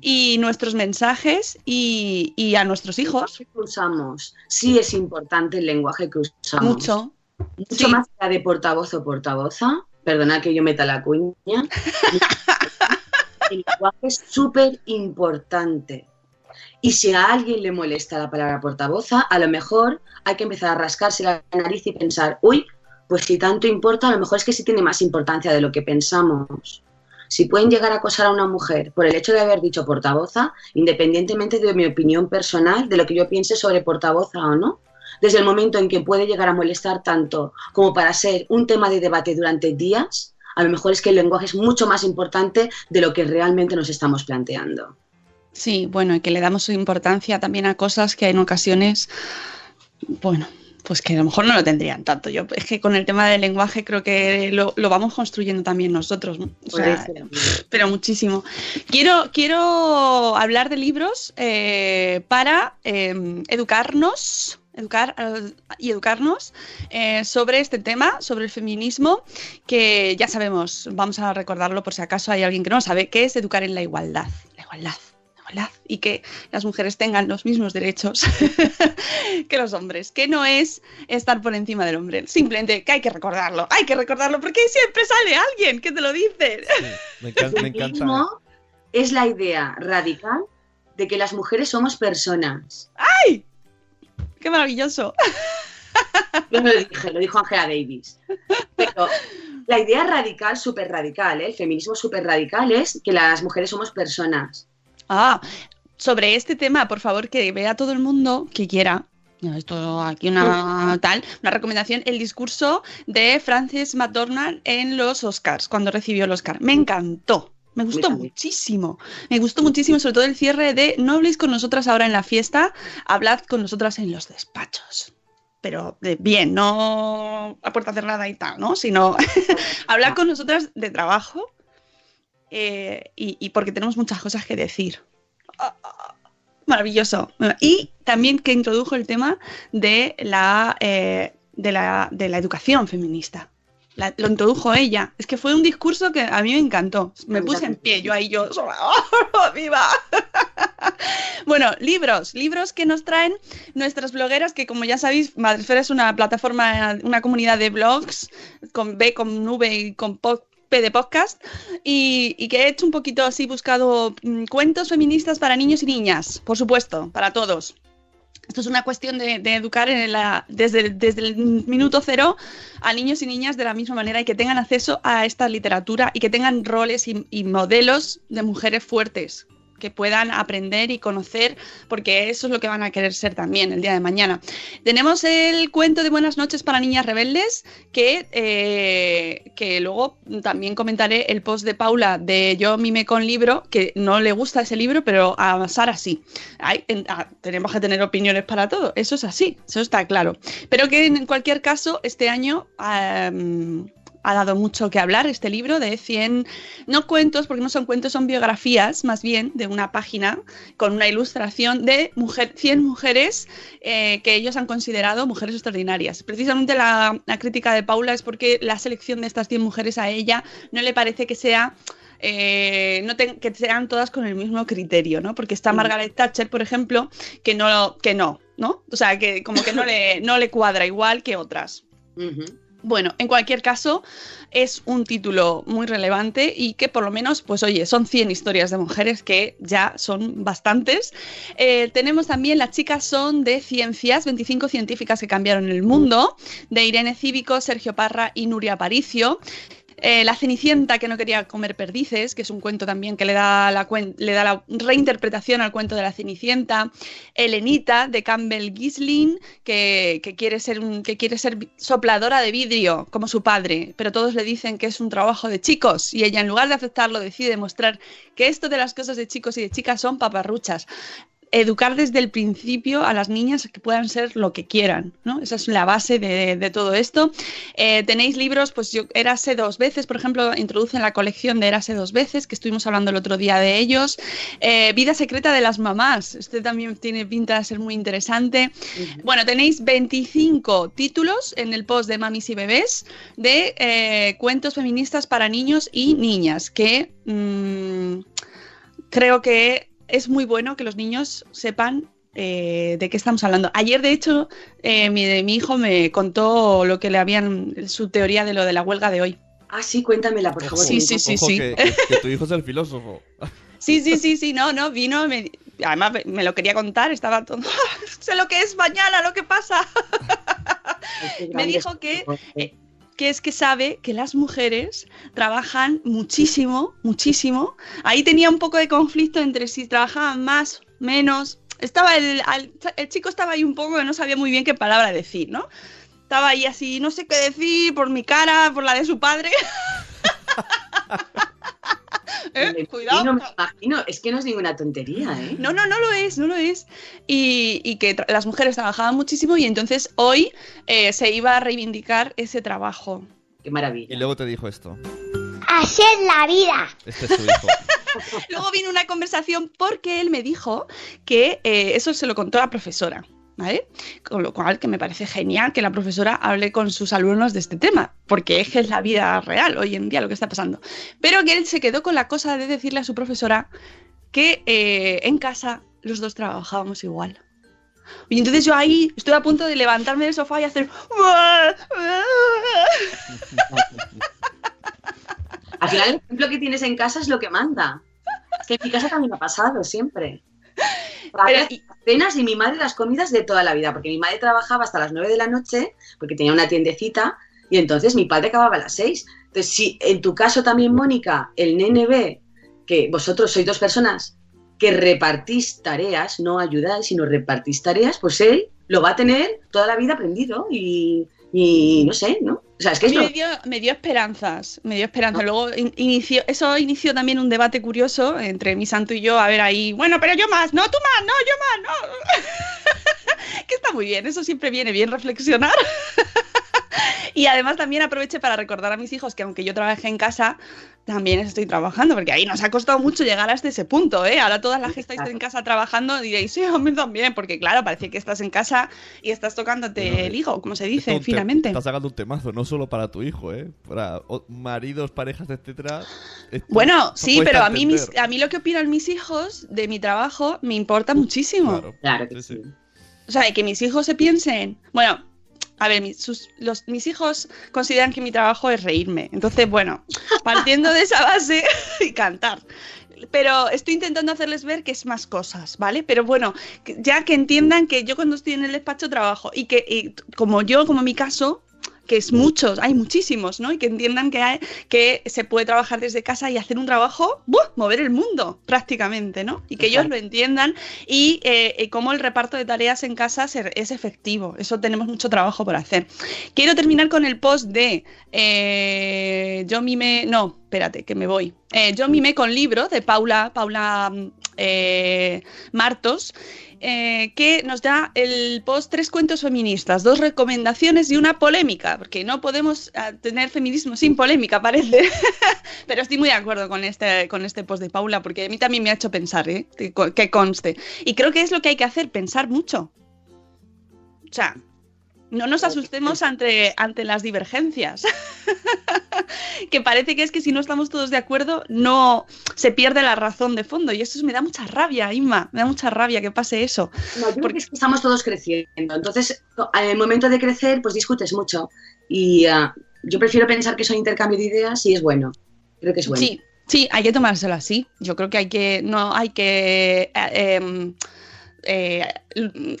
y nuestros mensajes y, y a nuestros hijos. que usamos, sí es importante el lenguaje que usamos. Mucho. Mucho Sí. más allá de portavoz o portavoza. Perdona que yo meta la cuña. el lenguaje es súper importante. Y si a alguien le molesta la palabra portavoza, a lo mejor hay que empezar a rascarse la nariz y pensar, uy, pues si tanto importa, a lo mejor es que sí tiene más importancia de lo que pensamos. Si pueden llegar a acosar a una mujer por el hecho de haber dicho portavoza, independientemente de mi opinión personal, de lo que yo piense sobre portavoza o no, desde el momento en que puede llegar a molestar tanto como para ser un tema de debate durante días, a lo mejor es que el lenguaje es mucho más importante de lo que realmente nos estamos planteando. Sí, bueno, y que le damos importancia también a cosas que en ocasiones, bueno, pues que a lo mejor no lo tendrían tanto. Yo es que con el tema del lenguaje creo que lo, lo vamos construyendo también nosotros, ¿no? O sea, pero muchísimo. Quiero, quiero hablar de libros eh, para eh, educarnos. Educar eh, y educarnos eh, sobre este tema, sobre el feminismo, que ya sabemos, vamos a recordarlo por si acaso hay alguien que no lo sabe, que es educar en la igualdad. La igualdad, igualdad. Y que las mujeres tengan los mismos derechos que los hombres, que no es estar por encima del hombre, simplemente que hay que recordarlo, hay que recordarlo porque siempre sale alguien que te lo dice. Sí, me encanta. Me encanta. Feminismo es la idea radical de que las mujeres somos personas. ¡Qué maravilloso! Yo no lo dije, lo dijo Angela Davis. Pero la idea radical, súper radical, ¿eh? el feminismo súper radical es que las mujeres somos personas. Ah, sobre este tema, por favor, que vea todo el mundo que quiera. Esto aquí una tal, una recomendación, el discurso de Frances McDormand en los Oscars, cuando recibió el Oscar. Me encantó. Me gustó muchísimo. Me gustó muchísimo, sobre todo el cierre de no habléis con nosotras ahora en la fiesta, hablad con nosotras en los despachos. Pero de bien, no a puerta cerrada y tal, ¿no? Sino hablar con nosotras de trabajo eh, y, y porque tenemos muchas cosas que decir. Ah, ah, Maravilloso. Y también que introdujo el tema de la, eh, de la, de la educación feminista. La- lo introdujo ella. Es que fue un discurso que a mí me encantó. Me puse en pie, yo ahí, yo, ¡Oh, ¡viva! bueno, libros, libros que nos traen nuestras blogueras, que como ya sabéis, Madresfera es una plataforma, una comunidad de blogs con B, con V y con po- P de podcast, y, que he hecho un poquito así, buscado mm, cuentos feministas para niños y niñas, por supuesto, para todos. Esto es una cuestión de, educar desde, el minuto cero a niños y niñas de la misma manera y que tengan acceso a esta literatura y que tengan roles y modelos de mujeres fuertes que puedan aprender y conocer, porque eso es lo que van a querer ser también el día de mañana. Tenemos el cuento de Buenas noches para niñas rebeldes, que, eh, que luego también comentaré el post de Paula de Yo mime con libro, que no le gusta ese libro, pero a Sara sí. Hay- en- tenemos que tener opiniones para todo, eso es así, eso está claro. Pero que en cualquier caso, este año... ha dado mucho que hablar este libro de 100, no cuentos, porque no son cuentos, son biografías más bien de una página con una ilustración de mujer, 100 mujeres eh, que ellos han considerado mujeres extraordinarias. Precisamente la, la crítica de Paula es porque la selección de estas 100 mujeres a ella no le parece que sea... eh, no que sean todas con el mismo criterio, ¿no? Porque está Margaret Thatcher, por ejemplo, que no, que no, ¿no? O sea, que como que no le, no le cuadra igual que otras. Ujú. Bueno, en cualquier caso, es un título muy relevante y que por lo menos, pues oye, son 100 historias de mujeres que ya son bastantes. Eh, tenemos también Las chicas son de ciencias, 25 científicas que cambiaron el mundo, de Irene Cívico, Sergio Parra y Nuria Aparicio. Eh, la Cenicienta que no quería comer perdices, que es un cuento también que le da la, reinterpretación al cuento de la Cenicienta. Elenita de Campbell Gisling, que, quiere ser que quiere ser sopladora de vidrio como su padre, pero todos le dicen que es un trabajo de chicos y ella en lugar de aceptarlo decide demostrar que esto de las cosas de chicos y de chicas son paparruchas educar desde el principio a las niñas a que puedan ser lo que quieran, ¿no? Esa es la base de, de todo esto. Eh, tenéis libros, pues yo, Érase dos veces, por ejemplo, introducen la colección de Érase dos veces, que estuvimos hablando el otro día de ellos. Eh, Vida secreta de las mamás, este también tiene pinta de ser muy interesante. Bueno, tenéis 25 títulos en el post de Mamis y Bebés de eh, cuentos feministas para niños y niñas, que mm, creo que es muy bueno que los niños sepan eh, de qué estamos hablando. Ayer, de hecho, eh, mi, mi hijo me contó lo que le habían, su teoría de lo de la huelga de hoy. Ah, sí, cuéntamela, por favor. Sí, sí, sí, Ojo sí. Que, que- que tu hijo es el filósofo. Sí, sí, sí, sí, no, no, vino, me- además me- lo quería contar, estaba todo, sé lo que es mañana, lo que pasa. Me dijo que, eh, que es que sabe que las mujeres trabajan muchísimo, muchísimo. Ahí tenía un poco de conflicto entre si trabajaban más, menos. Estaba el, el chico estaba ahí un poco que no sabía muy bien qué palabra decir, ¿no? Estaba ahí así, no sé qué decir por mi cara, por la de su padre. Eh, Me Cuidado. imagino, me imagino. Es que no es ninguna tontería, ¿eh? No, no, no lo es, no lo es. Y, y que las mujeres trabajaban muchísimo y entonces hoy eh, se iba a reivindicar ese trabajo. Qué Y maravilla. luego te dijo esto. Así es la vida. Este es tu hijo. Luego vino una conversación porque él me dijo que eh, eso se lo contó la profesora. Con lo cual que me parece genial que la profesora hable con sus alumnos de este tema, porque es que es la vida real hoy en día lo que está pasando. Pero que él se quedó con la cosa de decirle a su profesora que eh, en casa los dos trabajábamos igual. Y entonces yo ahí estoy a punto de levantarme del sofá y hacer... Al final, el ejemplo que tienes en casa es lo que manda. Es que en mi casa también ha pasado, siempre. Pero, Las cenas y mi madre las comidas de toda la vida, porque mi madre trabajaba hasta las 9 de la noche, porque tenía una tiendecita, y entonces mi padre acababa a las 6. Entonces, si en tu caso también, Mónica, el nene ve que vosotros sois dos personas que repartís tareas, no ayudáis, sino repartís tareas, pues él lo va a tener toda la vida aprendido y, y no sé, ¿no? O sea, es que A es mí lo- me, dio, me dio esperanzas, me dio esperanza. Ah. Luego in- inició, eso inició también un debate curioso entre mi santo y yo, a ver ahí, bueno, pero yo más, no, tú más, no, yo más, no. que está muy bien, eso siempre viene bien reflexionar. y además también aproveché para recordar a mis hijos que aunque yo trabajé en casa, también estoy trabajando, porque ahí nos ha costado mucho llegar hasta ese punto, ¿eh? Ahora todas las que estáis en casa trabajando diréis, sí, a mí también, porque claro, parece que estás en casa y estás tocándote Bueno, el higo, como se dice, un te- finamente. Estás sacando un temazo, no solo para tu hijo, ¿eh? Para maridos, parejas, etcétera. Esto Bueno, no sí, pero a mí, mis- a mí lo que opinan mis hijos de mi trabajo me importa muchísimo. Claro, Claro que sí. O sea, que mis hijos se piensen. Bueno, a ver, mis, sus- los, mis hijos consideran que mi trabajo es reírme. Entonces, bueno, partiendo de esa base y cantar. Pero estoy intentando hacerles ver que es más cosas, ¿vale? Pero bueno, ya que entiendan que yo cuando estoy en el despacho trabajo y que como yo, como mi caso, que es muchos, hay muchísimos, ¿no? Y que entiendan que, hay- que se puede trabajar desde casa y hacer un trabajo, ¡buah! mover el mundo prácticamente, ¿no? Y que ellos lo entiendan y eh, eh, cómo el reparto de tareas en casa se- es efectivo. Eso tenemos mucho trabajo por hacer. Quiero terminar con el post de eh, Yo mime. No, espérate, que me voy. Eh, yo mime con libro de Paula, Paula mm, Martos. Eh, que nos da el post tres cuentos feministas, dos recomendaciones y una polémica, porque no podemos ah, tener feminismo sin polémica, parece. Pero estoy muy de acuerdo con este, con este post de Paula, porque a mí también me ha hecho pensar, ¿eh? que, co- que conste. Y creo que es lo que hay que hacer, pensar mucho. O sea, no nos asustemos ante, ante las divergencias. que parece que es que si no estamos todos de acuerdo, no se pierde la razón de fondo. Y eso me da mucha rabia, Inma. Me da mucha rabia que pase eso. No, yo creo Porque- que es que estamos todos creciendo. Entonces, en el momento de crecer, pues discutes mucho. Y ah, yo prefiero pensar que es un intercambio de ideas y es bueno. Creo que es bueno. Sí, sí, hay que tomárselo así. Yo creo que hay que, no hay que, eh, em, eh,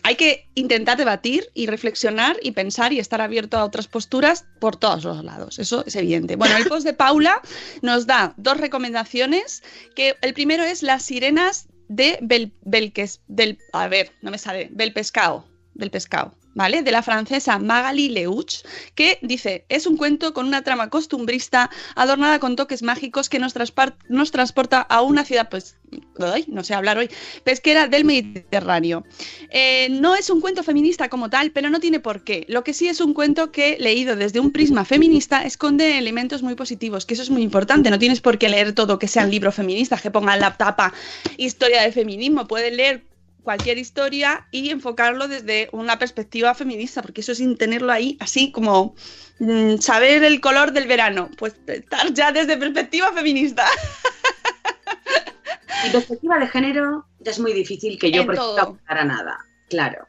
hay que intentar debatir y reflexionar y pensar y estar abierto a otras posturas por todos los lados. Eso es evidente. Bueno, el post de Paula nos da dos recomendaciones. Que el primero es las sirenas de Bel, Belques, del, a ver, no me sale, Belpescao, del pescado. ¿Vale? De la francesa Magali Leuch, que dice, es un cuento con una trama costumbrista adornada con toques mágicos que nos, nos transporta a una ciudad, pues, no sé hablar hoy, pesquera del Mediterráneo. Eh, no es un cuento feminista como tal, pero no tiene por qué. Lo que sí es un cuento que, leído desde un prisma feminista, esconde elementos muy positivos, que eso es muy importante. No tienes por qué leer todo que sea un libro feminista, que ponga en la tapa historia de feminismo. Puedes leer cualquier historia y enfocarlo desde una perspectiva feminista, porque eso sin tenerlo ahí así como mm, saber el color del verano, pues estar ya desde perspectiva feminista. Y perspectiva de género ya es muy difícil que yo para nada. Claro.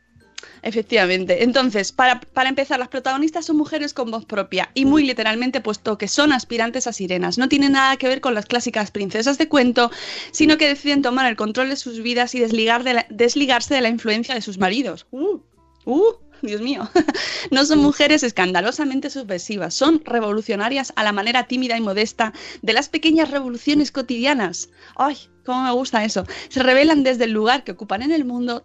Efectivamente. Entonces, para, para empezar, las protagonistas son mujeres con voz propia y muy literalmente puesto que son aspirantes a sirenas. No tienen nada que ver con las clásicas princesas de cuento, sino que deciden tomar el control de sus vidas y desligar de la- desligarse de la influencia de sus maridos. ¡Uh! ¡Uh! Dios mío. No son mujeres escandalosamente subversivas, son revolucionarias a la manera tímida y modesta de las pequeñas revoluciones cotidianas. ¡Ay! ¿Cómo me gusta eso? Se revelan desde el lugar que ocupan en el mundo,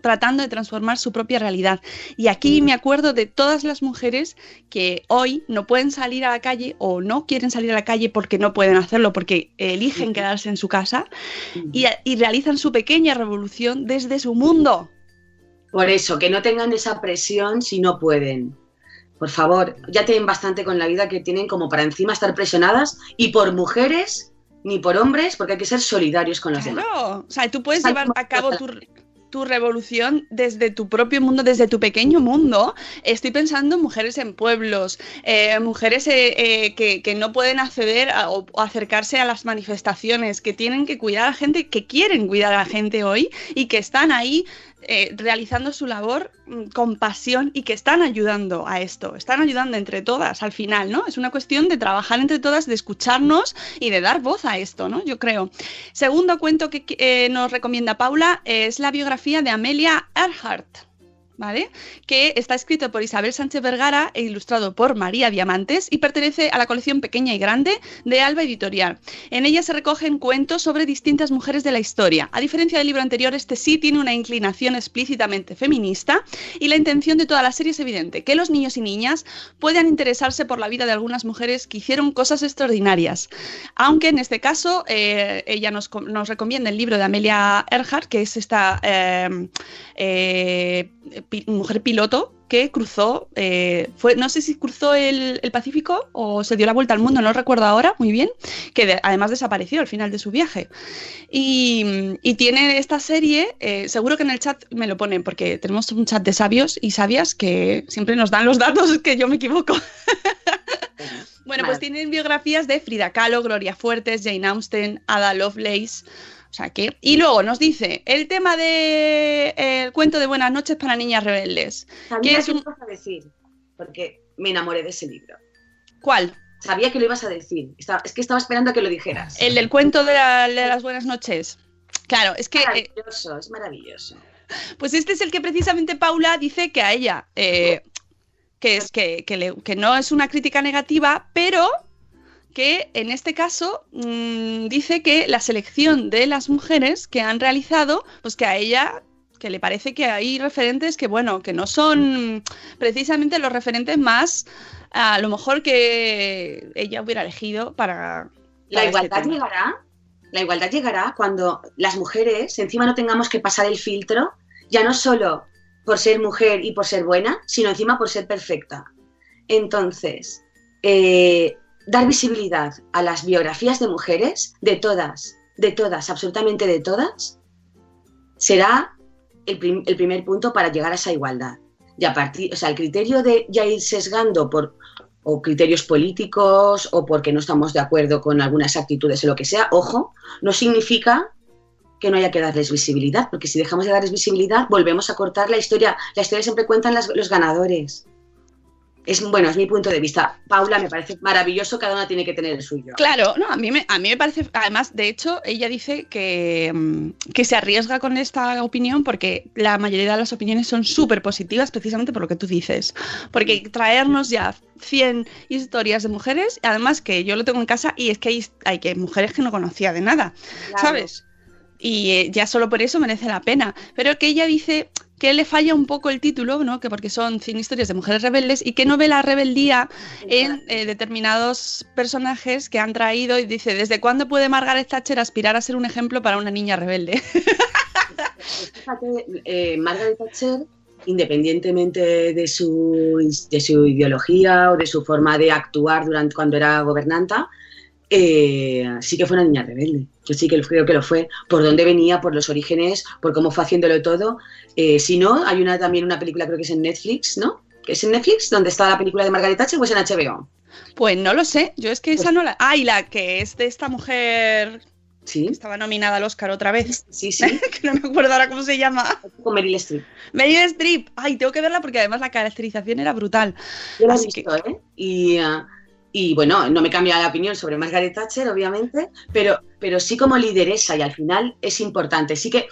tratando de transformar su propia realidad. Y aquí me acuerdo de todas las mujeres que hoy no pueden salir a la calle o no quieren salir a la calle porque no pueden hacerlo, porque eligen quedarse en su casa y, y realizan su pequeña revolución desde su mundo. Por eso, que no tengan esa presión si no pueden. Por favor, ya tienen bastante con la vida que tienen como para encima estar presionadas y por mujeres ni por hombres, porque hay que ser solidarios con las demás. Claro, o sea, tú puedes llevar a cabo tu, tu revolución desde tu propio mundo, desde tu pequeño mundo. Estoy pensando en mujeres en pueblos, eh, mujeres eh, eh, que, que no pueden acceder a- o, o acercarse a las manifestaciones, que tienen que cuidar a la gente, que quieren cuidar a la gente hoy y que están ahí eh, realizando su labor mm, con pasión y que están ayudando a esto, están ayudando entre todas al final, ¿no? Es una cuestión de trabajar entre todas, de escucharnos y de dar voz a esto, ¿no? Yo creo. Segundo cuento que eh, nos recomienda Paula es la biografía de Amelia Earhart. ¿Vale? Que está escrito por Isabel Sánchez Vergara e ilustrado por María Diamantes y pertenece a la colección Pequeña y Grande de Alba Editorial. En ella se recogen cuentos sobre distintas mujeres de la historia. A diferencia del libro anterior, este sí tiene una inclinación explícitamente feminista y la intención de toda la serie es evidente, que los niños y niñas puedan interesarse por la vida de algunas mujeres que hicieron cosas extraordinarias. Aunque en este caso eh, ella nos, com- nos recomienda el libro de Amelia Earhart, que es esta eh, eh, pi- mujer piloto que cruzó, eh, fue, no sé si cruzó el, el Pacífico o se dio la vuelta al mundo, no recuerdo ahora muy bien, que de- además desapareció al final de su viaje. Y, y tiene esta serie, eh, seguro que en el chat me lo ponen, porque tenemos un chat de sabios y sabias que siempre nos dan los datos que yo me equivoco. Bueno, pues tienen biografías de Frida Kahlo, Gloria Fuertes, Jane Austen, Ada Lovelace. O sea que. Y luego nos dice el tema de eh, el cuento de Buenas noches para niñas rebeldes. Sabía ¿Qué es que un- lo ibas a decir, porque me enamoré de ese libro. ¿Cuál? Sabía que lo ibas a decir. Estaba- es que estaba esperando a que lo dijeras. El del cuento de, la- de las buenas noches. Claro, es que. eh, Maravilloso, es maravilloso. Pues este es el que precisamente Paula dice que a ella, eh, que, es, que, que le- que no es una crítica negativa, pero que en este caso mm, dice que la selección de las mujeres que han realizado, pues que a ella que le parece que hay referentes que, bueno, que no son precisamente los referentes más, a lo mejor que ella hubiera elegido para... La para este igualdad llegará. La igualdad llegará cuando las mujeres encima no tengamos que pasar el filtro, ya no solo por ser mujer y por ser buena, sino encima por ser perfecta. Entonces, eh, dar visibilidad a las biografías de mujeres, de todas, de todas, absolutamente de todas, será el, prim- el primer punto para llegar a esa igualdad. Y a partir, o sea, el criterio de ya ir sesgando por o criterios políticos o porque no estamos de acuerdo con algunas actitudes o lo que sea, ojo, no significa que no haya que darles visibilidad, porque si dejamos de darles visibilidad, volvemos a cortar la historia. La historia siempre cuentan los ganadores. Es, bueno, es mi punto de vista. Paula, me parece maravilloso, cada una tiene que tener el suyo. Claro, no, a mí me, a mí me parece, además, de hecho, ella dice que, mm, que se arriesga con esta opinión porque la mayoría de las opiniones son súper positivas precisamente por lo que tú dices. Porque traernos ya 100 historias de mujeres, además que yo lo tengo en casa y es que hay, hay que mujeres que no conocía de nada, Claro. ¿sabes? Y eh, ya solo por eso merece la pena. Pero que ella dice que le falla un poco el título, ¿no? Que porque son 100 historias de mujeres rebeldes y que no ve la rebeldía en eh, determinados personajes que han traído y dice, ¿desde cuándo puede Margaret Thatcher aspirar a ser un ejemplo para una niña rebelde? Fíjate, eh, Margaret Thatcher, independientemente de su, de su ideología o de su forma de actuar durante cuando era gobernanta, eh, sí que fue una niña rebelde. Yo sí que creo que lo fue. Por dónde venía, por los orígenes, por cómo fue haciéndolo todo. Eh, si no, hay una también una película, creo que es en Netflix, ¿no? ¿Que ¿Es en Netflix? donde está la película de Margaret Thatcher o es en HBO? Pues no lo sé, yo es que esa no la... Ah, y la que es de esta mujer Sí, que estaba nominada al Oscar otra vez, sí, sí. que no me acuerdo ahora cómo se llama. Con Meryl Streep. Meryl Streep. Ay, tengo que verla porque además la caracterización era brutal. Yo la he visto, ¿eh? Y, ah, y bueno, no me cambia la opinión sobre Margaret Thatcher, obviamente, pero, pero sí como lideresa y al final es importante. Sí que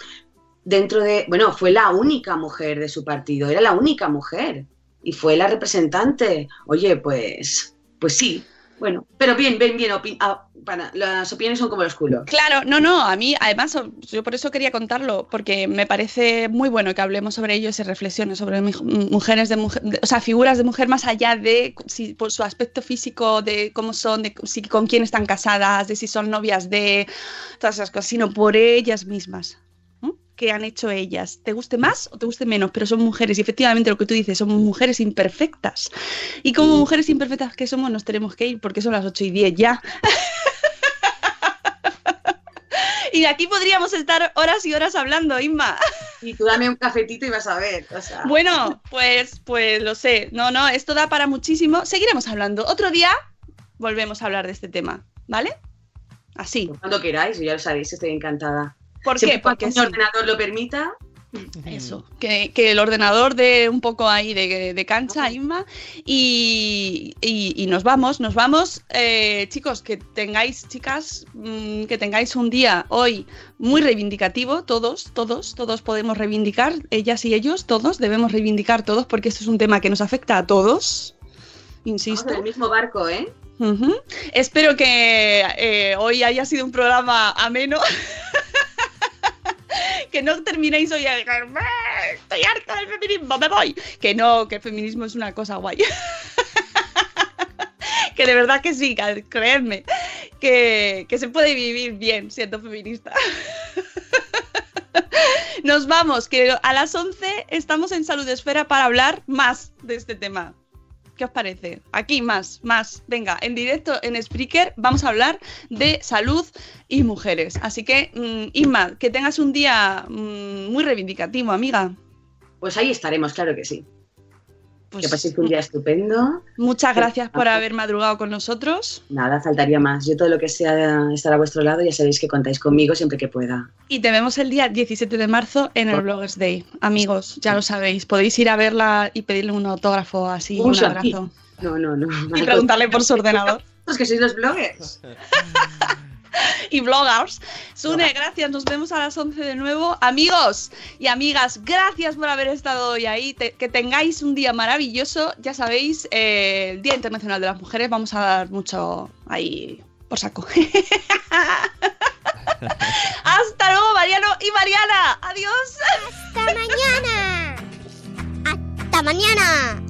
dentro de, bueno, fue la única mujer de su partido, era la única mujer y fue la representante. Oye, pues, pues sí, bueno, pero bien, bien, bien, ah, para- las opiniones son como los culos. Claro, no, no, a mí, además, yo por eso quería contarlo, porque me parece muy bueno que hablemos sobre ello y se reflexione sobre mujeres de mujer, o sea, figuras de mujer más allá de si, por su aspecto físico, de cómo son, de si, con quién están casadas, de si son novias de todas esas cosas, sino por ellas mismas. ¿Qué han hecho ellas? ¿Te guste más o te guste menos? Pero son mujeres, y efectivamente lo que tú dices, somos mujeres imperfectas. Y como mujeres imperfectas que somos, nos tenemos que ir porque son las 8 y 10 ya. Y aquí podríamos estar horas y horas hablando, Inma. Y tú dame un cafetito y vas a ver. O sea, Bueno, pues, pues lo sé. No, no, esto da para muchísimo. Seguiremos hablando. Otro día volvemos a hablar de este tema, ¿vale? Así. cuando queráis, ya lo sabéis, estoy encantada. ¿Por qué? Porque mi sí. ordenador lo permita, Eso, que, que el ordenador dé un poco ahí de, de cancha, Inma. Y, y- y nos vamos, nos vamos. Eh, chicos, que tengáis, chicas, mm, que tengáis un día hoy muy reivindicativo, todos, todos, todos podemos reivindicar, ellas y ellos, todos debemos reivindicar todos, porque esto es un tema que nos afecta a todos. Insisto. en el mismo barco, ¿eh? Espero que eh, hoy haya sido un programa ameno. que no terminéis hoy a "Eh, estoy harta del feminismo, me voy. Que no, que el feminismo es una cosa guay. que de verdad que sí, creedme, que, que se puede vivir bien siendo feminista. Nos vamos, que a las 11 estamos en Salud Esfera para hablar más de este tema. ¿Qué os parece? Aquí más, más. Venga, en directo en Spreaker vamos a hablar de salud y mujeres. Así que, mm, Inma, que tengas un día mm, muy reivindicativo, amiga. Pues ahí estaremos, claro que sí. Pues, que paséis un día estupendo. Muchas gracias por haber madrugado con nosotros Nada, faltaría más. Yo todo lo que sea estar a vuestro lado, ya sabéis que contáis conmigo siempre que pueda. y te vemos el día 17 de marzo en el Bloggers Day. Amigos, ya lo sabéis, podéis ir a verla y pedirle un autógrafo así, Un un abrazo. No, no, no. Y preguntarle por su ordenador. Vosotros que sois los bloggers. y bloggers. Sune, gracias. Nos vemos a las 11 de nuevo. Amigos y amigas, gracias por haber estado hoy ahí. Te- que tengáis un día maravilloso. Ya sabéis, eh, el Día Internacional de las Mujeres. Vamos a dar mucho ahí por saco. Hasta luego, Mariano y Mariana. Adiós. ¡Hasta mañana! ¡Hasta mañana!